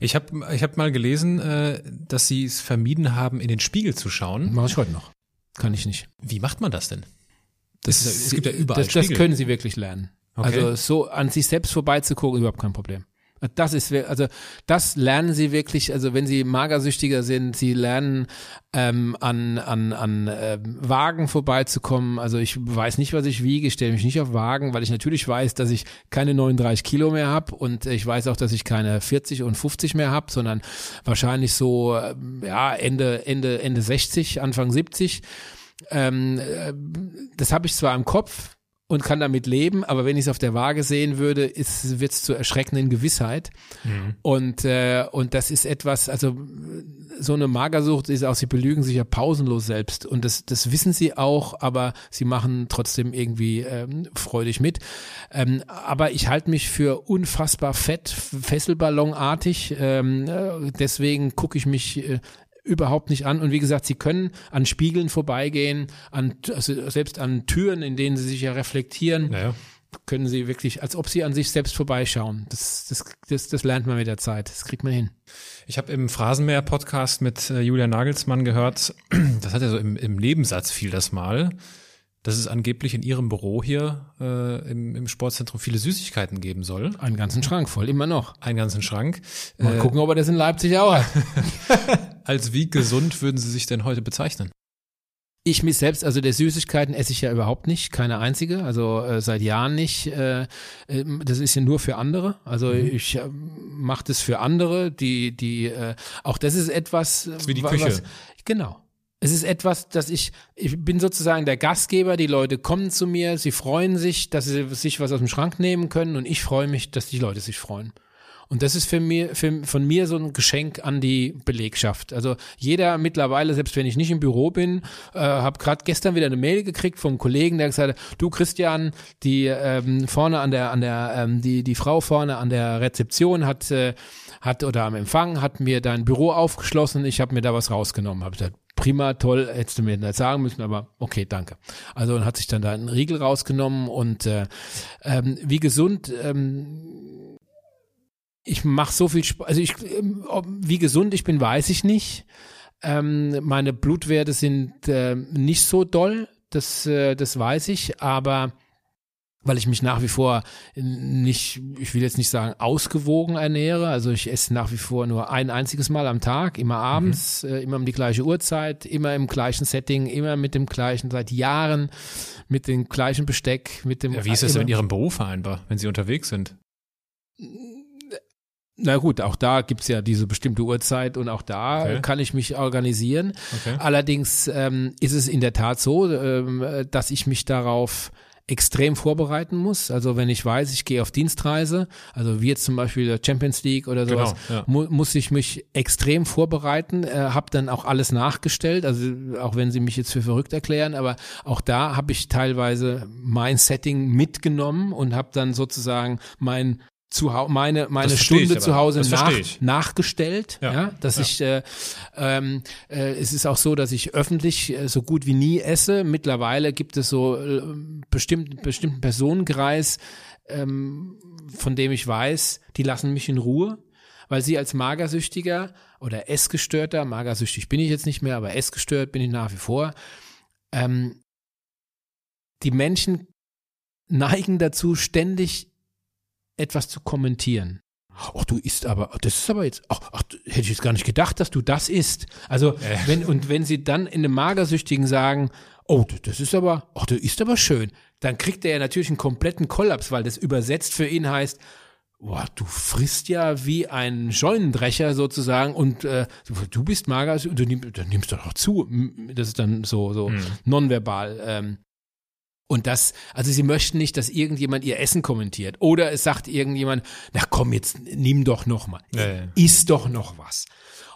Speaker 4: Ich habe ich hab mal gelesen, äh, dass Sie es vermieden haben, in den Spiegel zu schauen.
Speaker 3: Mache ich heute noch. Kann ich nicht.
Speaker 4: Wie macht man das denn?
Speaker 3: Das,
Speaker 4: Das ist- es gibt ja überall
Speaker 3: Das, das
Speaker 4: Spiegel.
Speaker 3: können Sie wirklich lernen.
Speaker 4: Okay.
Speaker 3: Also so an sich selbst vorbeizugucken, überhaupt kein Problem. Das ist, also das lernen Sie wirklich, also wenn Sie magersüchtiger sind, Sie lernen ähm, an, an, an ähm, Wagen vorbeizukommen. Also ich weiß nicht, was ich wiege, ich stelle mich nicht auf Wagen, weil ich natürlich weiß, dass ich keine 39 Kilo mehr habe und ich weiß auch, dass ich keine 40 und 50 mehr habe, sondern wahrscheinlich so ähm, ja Ende, Ende, Ende 60, Anfang 70. Ähm, äh, das habe ich zwar im Kopf und kann damit leben, aber wenn ich es auf der Waage sehen würde, wird es zur erschreckenden Gewissheit. Und, äh, und das ist etwas, also so eine Magersucht ist auch, sie belügen sich ja pausenlos selbst. Und das, das wissen sie auch, aber sie machen trotzdem irgendwie ähm, freudig mit. Ähm, aber ich halte mich für unfassbar fett, fesselballonartig. Ähm, äh, deswegen gucke ich mich äh, überhaupt nicht an. Und wie gesagt, sie können an Spiegeln vorbeigehen, an, also selbst an Türen, in denen sie sich ja reflektieren,
Speaker 4: Naja.
Speaker 3: können sie wirklich, als ob sie an sich selbst vorbeischauen. Das, das, das, das lernt man mit der Zeit. Das kriegt man hin.
Speaker 4: Ich habe im Phrasenmäher-Podcast mit äh, Julia Nagelsmann gehört, das hat er so im, im Nebensatz fiel das mal, dass es angeblich in ihrem Büro hier äh, im, im Sportzentrum viele Süßigkeiten geben soll.
Speaker 3: Einen ganzen Schrank voll, immer noch.
Speaker 4: Einen ganzen Schrank.
Speaker 3: Mal
Speaker 4: Äh,
Speaker 3: gucken, ob er das in Leipzig auch hat.
Speaker 4: als wie gesund würden Sie sich denn heute bezeichnen?
Speaker 3: Ich mich selbst, also der Süßigkeiten esse ich ja überhaupt nicht, keine einzige, also äh, seit Jahren nicht. Äh, äh, das ist ja nur für andere. Also ich äh, mache das für andere, die, die, äh, auch das ist etwas.
Speaker 4: ist wie die Küche.
Speaker 3: genau. Es ist etwas, dass ich, ich bin sozusagen der Gastgeber, die Leute kommen zu mir, sie freuen sich, dass sie sich was aus dem Schrank nehmen können und ich freue mich, dass die Leute sich freuen. Und das ist für mir, für, von mir so ein Geschenk an die Belegschaft. Also jeder mittlerweile, selbst wenn ich nicht im Büro bin, äh, habe gerade gestern wieder eine Mail gekriegt vom Kollegen, der gesagt hat, du Christian, die ähm, vorne an der, an der, ähm, die, die Frau vorne an der Rezeption hat, äh, hat oder am Empfang hat mir dein Büro aufgeschlossen, ich habe mir da was rausgenommen. Habe gesagt, prima, toll, hättest du mir nicht sagen müssen, aber okay, danke. Also und hat sich dann da einen Riegel rausgenommen und äh, ähm, wie gesund ähm, ich mache so viel Sport, also ich, ähm, wie gesund ich bin, weiß ich nicht. Ähm, meine Blutwerte sind äh, nicht so doll, das, äh, das weiß ich, aber weil ich mich nach wie vor nicht, ich will jetzt nicht sagen ausgewogen ernähre, also ich esse nach wie vor nur ein einziges Mal am Tag, immer abends, äh, immer um die gleiche Uhrzeit, immer im gleichen Setting, immer mit dem gleichen, seit Jahren, mit dem gleichen Besteck, mit dem
Speaker 4: Ja, wie ist das denn in Ihrem Beruf vereinbar, wenn Sie unterwegs sind?
Speaker 3: Na gut, auch da gibt's ja diese bestimmte Uhrzeit und auch da
Speaker 4: Okay.
Speaker 3: kann ich mich organisieren.
Speaker 4: Okay.
Speaker 3: Allerdings ähm, ist es in der Tat so, ähm, dass ich mich darauf extrem vorbereiten muss. Also wenn ich weiß, ich gehe auf Dienstreise, also wie jetzt zum Beispiel der Champions League oder sowas,
Speaker 4: Genau, ja.
Speaker 3: mu muss ich mich extrem vorbereiten, äh, habe dann auch alles nachgestellt, also auch wenn sie mich jetzt für verrückt erklären, aber auch da habe ich teilweise mein Setting mitgenommen und habe dann sozusagen mein Zuhause, meine, meine Stunde zu Hause nach, nachgestellt, ja,
Speaker 4: Ja,
Speaker 3: dass
Speaker 4: ja.
Speaker 3: ich äh, ähm, äh, es ist auch so, dass ich öffentlich äh, so gut wie nie esse. Mittlerweile gibt es so äh, bestimmt, bestimmten Personenkreis, ähm, von dem ich weiß, die lassen mich in Ruhe, weil sie als Magersüchtiger oder Essgestörter, magersüchtig bin ich jetzt nicht mehr, aber essgestört bin ich nach wie vor, ähm, die Menschen neigen dazu, ständig etwas zu kommentieren. Ach, du isst aber, das ist aber jetzt, ach, ach, hätte ich jetzt gar nicht gedacht, dass du das isst. Also,
Speaker 4: Äh.
Speaker 3: wenn, und wenn sie dann in einem Magersüchtigen sagen, oh, das ist aber, ach, du isst aber schön, dann kriegt er ja natürlich einen kompletten Kollaps, weil das übersetzt für ihn heißt, Boah, du frisst ja wie ein Scheunendrecher sozusagen und äh, du bist mager, du, nimm, nimmst doch noch zu. Das ist dann so, so nonverbal. Ähm, und das, also sie möchten nicht, dass irgendjemand ihr Essen kommentiert. Oder es sagt irgendjemand, na komm, jetzt nimm doch noch mal.
Speaker 4: Ja.
Speaker 3: Iss doch noch was.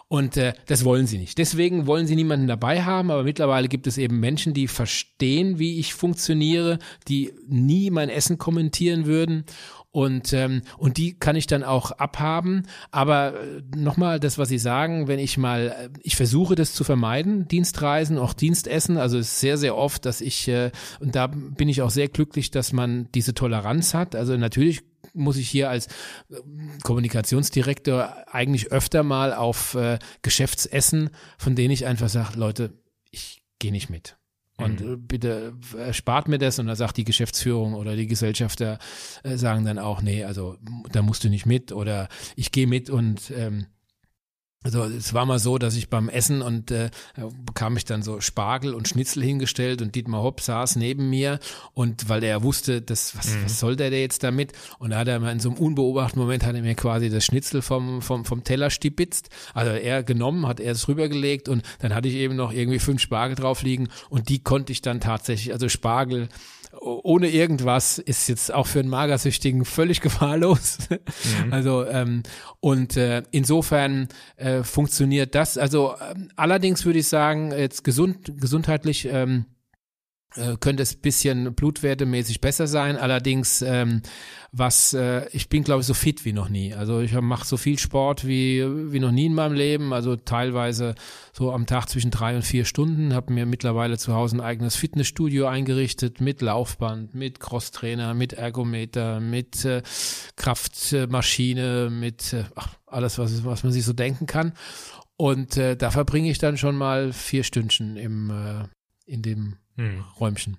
Speaker 3: Und äh, das wollen sie nicht. Deswegen wollen sie niemanden dabei haben, aber mittlerweile gibt es eben Menschen, die verstehen, wie ich funktioniere, die nie mein Essen kommentieren würden und ähm, und die kann ich dann auch abhaben. Aber äh, nochmal das, was Sie sagen, wenn ich mal, äh, ich versuche das zu vermeiden, Dienstreisen, auch Dienstessen. Also es ist sehr sehr oft, dass ich äh, und da bin ich auch sehr glücklich, dass man diese Toleranz hat. Also natürlich muss ich hier als äh, Kommunikationsdirektor eigentlich öfter mal auf äh, Geschäftsessen, von denen ich einfach sage, Leute, ich gehe nicht mit. Und mhm. bitte spart mir das und dann sagt die Geschäftsführung oder die Gesellschafter äh, sagen dann auch, nee, also da musst du nicht mit oder ich gehe mit und ähm, also es war mal so, dass ich beim Essen und äh, bekam ich dann so Spargel und Schnitzel hingestellt und Dietmar Hopp saß neben mir und weil er wusste, das, was, mhm. was soll der denn jetzt damit? Und da hat er mal in so einem unbeobachteten Moment hat er mir quasi das Schnitzel vom, vom, vom Teller stibitzt. Also er genommen, hat er es rübergelegt und dann hatte ich eben noch irgendwie fünf Spargel drauf liegen und die konnte ich dann tatsächlich, also Spargel ohne irgendwas ist jetzt auch für einen Magersüchtigen völlig gefahrlos. Mhm. Also ähm, und äh, insofern äh, funktioniert das. Also äh, allerdings würde ich sagen, jetzt gesund gesundheitlich ähm, äh, könnte es bisschen blutwertemäßig besser sein. Allerdings, ähm, was äh, ich bin, glaube ich, so fit wie noch nie. Also ich mache so viel Sport wie wie noch nie in meinem Leben. Also teilweise so am Tag zwischen drei und vier Stunden. Habe mir mittlerweile zu Hause ein eigenes Fitnessstudio eingerichtet mit Laufband, mit Crosstrainer, mit Ergometer, mit äh, Kraftmaschine, mit äh, ach, alles, was was man sich so denken kann. Und äh, da verbringe ich dann schon mal vier Stündchen im äh, in dem hm. Räumchen.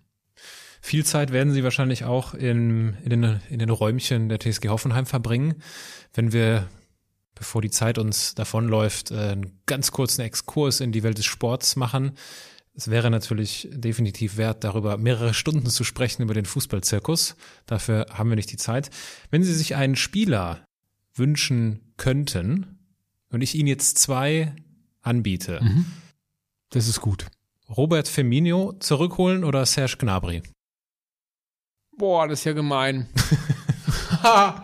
Speaker 4: Viel Zeit werden Sie wahrscheinlich auch in, in, den, in den Räumchen der TSG Hoffenheim verbringen. Wenn wir, bevor die Zeit uns davonläuft, äh, einen ganz kurzen Exkurs in die Welt des Sports machen. Es wäre natürlich definitiv wert, darüber mehrere Stunden zu sprechen, über den Fußballzirkus. Dafür haben wir nicht die Zeit. Wenn Sie sich einen Spieler wünschen könnten und ich Ihnen jetzt zwei anbiete. Mhm.
Speaker 3: Das ist gut.
Speaker 4: Robert Firmino zurückholen oder Serge Gnabry?
Speaker 3: Boah, das ist ja gemein.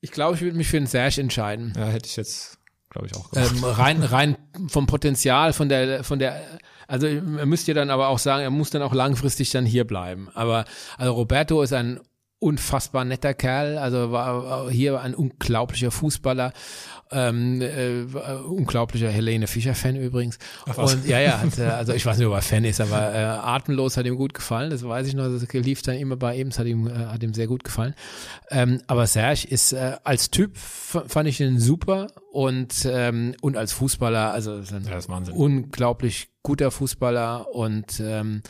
Speaker 3: ich glaube, ich würde mich für den Serge entscheiden.
Speaker 4: Ja, hätte ich jetzt, glaube ich, auch
Speaker 3: gemacht. Ähm, rein, rein vom Potenzial, von der, von der, also er müsste ja dann aber auch sagen, er muss dann auch langfristig dann hier bleiben. Aber also Roberto ist ein unfassbar netter Kerl, also war hier ein unglaublicher Fußballer ähm, äh, unglaublicher Helene Fischer-Fan übrigens. Ach, und ja, ja, hat, äh, also ich weiß nicht, ob er Fan ist, aber äh, atemlos hat ihm gut gefallen. Das weiß ich noch. Das lief dann immer bei ihm. Das hat ihm, äh, hat ihm sehr gut gefallen. Ähm, aber Serge ist äh, als Typ fand ich ihn super und ähm, und als Fußballer, also ja, unglaublich guter Fußballer und ähm,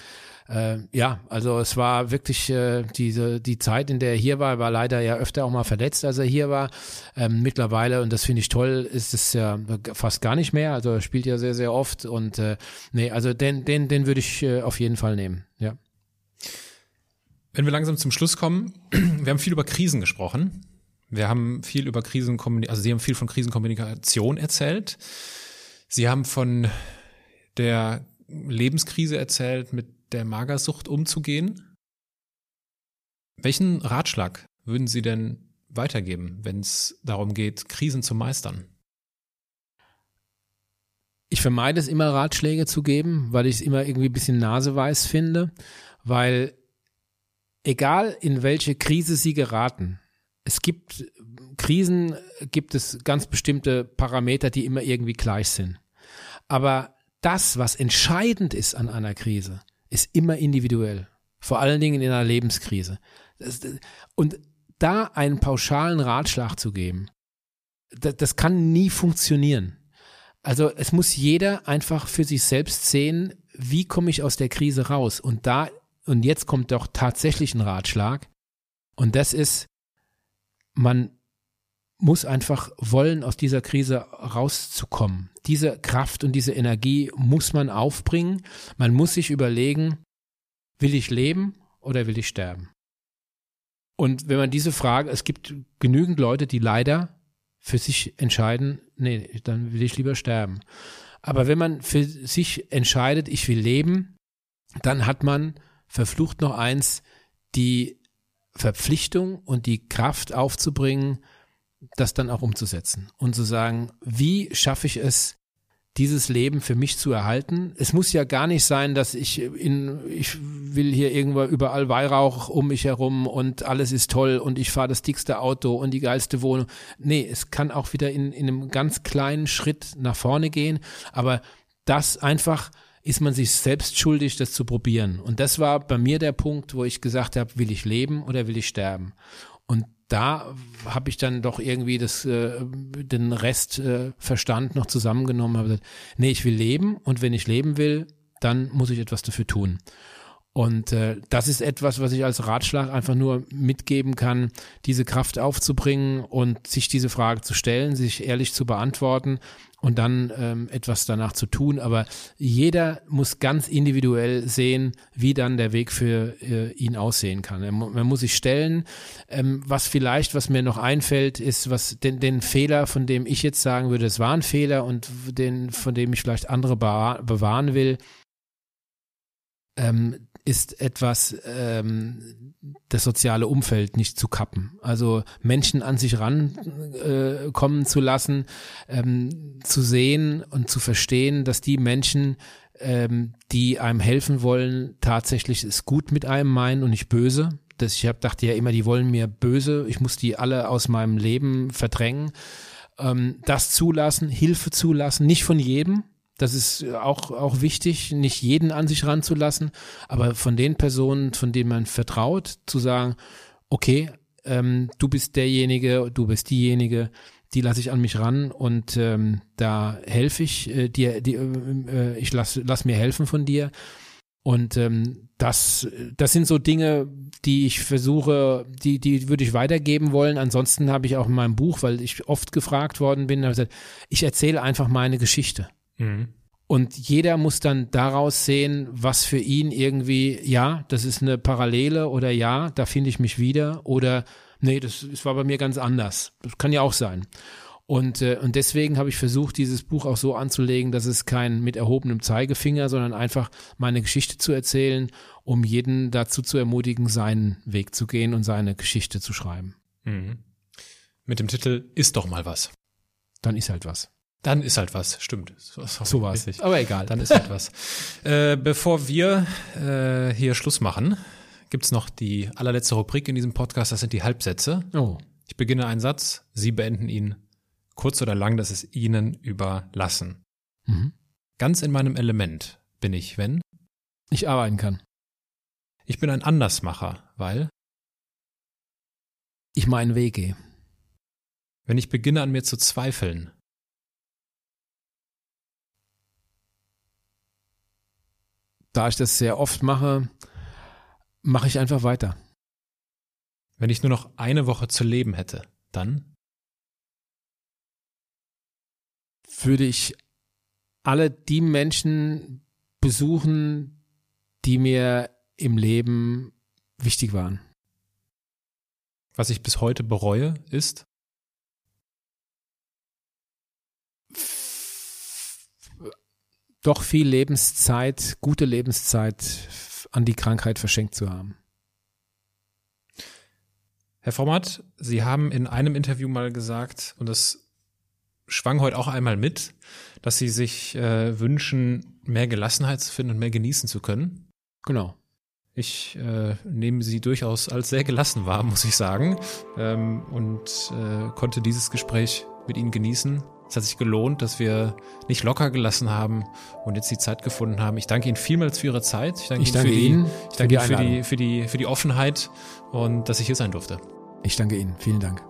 Speaker 3: äh, ja, also es war wirklich äh, diese die Zeit, in der er hier war, war leider ja öfter auch mal verletzt, als er hier war. Ähm, mittlerweile und das finde ich toll, ist es ja fast gar nicht mehr. Also er spielt ja sehr sehr oft und äh, nee, also den den den würde ich äh, auf jeden Fall nehmen. Ja.
Speaker 4: Wenn wir langsam zum Schluss kommen, wir haben viel über Krisen gesprochen. Wir haben viel über Krisenkommunikation, also Sie haben viel von Krisenkommunikation erzählt. Sie haben von der Lebenskrise erzählt, mit der Magersucht umzugehen. Welchen Ratschlag würden Sie denn weitergeben, wenn es darum geht, Krisen zu meistern?
Speaker 3: Ich vermeide es immer, Ratschläge zu geben, weil ich es immer irgendwie ein bisschen naseweiß finde, weil egal in welche Krise Sie geraten, es gibt Krisen, gibt es ganz bestimmte Parameter, die immer irgendwie gleich sind. Aber das, was entscheidend ist an einer Krise, ist immer individuell. Vor allen Dingen in einer Lebenskrise. Und da einen pauschalen Ratschlag zu geben, das, kann nie funktionieren. Also es muss jeder einfach für sich selbst sehen, wie komme ich aus der Krise raus. Und da, und jetzt kommt doch tatsächlich ein Ratschlag. Und das ist, man muss einfach wollen, aus dieser Krise rauszukommen. Diese Kraft und diese Energie muss man aufbringen. Man muss sich überlegen, will ich leben oder will ich sterben? Und wenn man diese Frage, es gibt genügend Leute, die leider für sich entscheiden, nee, dann will ich lieber sterben. Aber wenn man für sich entscheidet, ich will leben, dann hat man verflucht noch eins, die Verpflichtung und die Kraft aufzubringen, das dann auch umzusetzen und zu sagen, wie schaffe ich es, dieses Leben für mich zu erhalten. Es muss ja gar nicht sein, dass ich in, ich will hier irgendwo überall Weihrauch um mich herum und alles ist toll und ich fahre das dickste Auto und die geilste Wohnung. Nee, es kann auch wieder in, in einem ganz kleinen Schritt nach vorne gehen, aber das einfach ist man sich selbst schuldig, das zu probieren. Und das war bei mir der Punkt, wo ich gesagt habe, will ich leben oder will ich sterben? Da habe ich dann doch irgendwie das, äh, den Rest äh, Verstand noch zusammengenommen, habe gesagt, nee, ich will leben und wenn ich leben will, dann muss ich etwas dafür tun. Und äh, das ist etwas, was ich als Ratschlag einfach nur mitgeben kann, diese Kraft aufzubringen und sich diese Frage zu stellen, sich ehrlich zu beantworten und dann ähm, etwas danach zu tun. Aber jeder muss ganz individuell sehen, wie dann der Weg für äh, ihn aussehen kann. Man muss sich stellen. Ähm, was vielleicht, was mir noch einfällt, ist, was den, den Fehler, von dem ich jetzt sagen würde, es war ein Fehler und den, von dem ich vielleicht andere bewahren will, ähm, ist etwas, ähm, das soziale Umfeld nicht zu kappen. Also Menschen an sich rankommen äh, zu lassen, ähm, zu sehen und zu verstehen, dass die Menschen, ähm, die einem helfen wollen, tatsächlich es gut mit einem meinen und nicht böse. Das, ich hab, dachte ja immer, die wollen mir böse, ich muss die alle aus meinem Leben verdrängen. Ähm, das zulassen, Hilfe zulassen, nicht von jedem, das ist auch, auch wichtig, nicht jeden an sich ranzulassen, aber von den Personen, von denen man vertraut, zu sagen, okay, ähm, du bist derjenige, du bist diejenige, die lasse ich an mich ran und ähm, da helfe ich äh, dir, die, äh, ich lass, lass mir helfen von dir. Und ähm, das, das sind so Dinge, die ich versuche, die, die würde ich weitergeben wollen. Ansonsten habe ich auch in meinem Buch, weil ich oft gefragt worden bin, ich erzähle einfach meine Geschichte. Mhm. Und jeder muss dann daraus sehen, was für ihn irgendwie, ja, das ist eine Parallele oder ja, da finde ich mich wieder oder nee, das, das war bei mir ganz anders. Das kann ja auch sein. Und, äh, und deswegen habe ich versucht, dieses Buch auch so anzulegen, dass es kein mit erhobenem Zeigefinger, sondern einfach meine Geschichte zu erzählen, um jeden dazu zu ermutigen, seinen Weg zu gehen und seine Geschichte zu schreiben. Mhm.
Speaker 4: Mit dem Titel Ist doch mal was.
Speaker 3: Dann ist halt was.
Speaker 4: Dann ist halt was, stimmt.
Speaker 3: So war es. Aber egal.
Speaker 4: Dann ist halt was. Äh, bevor wir äh, hier Schluss machen, gibt's noch die allerletzte Rubrik in diesem Podcast, das sind die Halbsätze.
Speaker 3: Oh.
Speaker 4: Ich beginne einen Satz, Sie beenden ihn. Kurz oder lang, das ist Ihnen überlassen. Mhm. Ganz in meinem Element bin ich, wenn?
Speaker 3: Ich arbeiten kann.
Speaker 4: Ich bin ein Andersmacher, weil?
Speaker 3: Ich meinen Weg gehe.
Speaker 4: Wenn ich beginne an mir zu zweifeln,
Speaker 3: da ich das sehr oft mache, mache ich einfach weiter.
Speaker 4: Wenn ich nur noch eine Woche zu leben hätte, dann
Speaker 3: würde ich alle die Menschen besuchen, die mir im Leben wichtig waren.
Speaker 4: Was ich bis heute bereue, ist
Speaker 3: doch viel Lebenszeit, gute Lebenszeit an die Krankheit verschenkt zu haben.
Speaker 4: Herr Format, Sie haben in einem Interview mal gesagt, und das schwang heute auch einmal mit, dass Sie sich äh, wünschen, mehr Gelassenheit zu finden und mehr genießen zu können.
Speaker 3: Genau.
Speaker 4: Ich äh, nehme Sie durchaus als sehr gelassen wahr, muss ich sagen, ähm, und äh, konnte dieses Gespräch mit Ihnen genießen. Es hat sich gelohnt, dass wir nicht locker gelassen haben und jetzt die Zeit gefunden haben. Ich danke Ihnen vielmals für Ihre Zeit.
Speaker 3: Ich danke, ich danke Ihnen, für,
Speaker 4: die, ich danke Ihnen für, die, für, die, für die Offenheit und dass ich hier sein durfte.
Speaker 3: Ich danke Ihnen. Vielen Dank.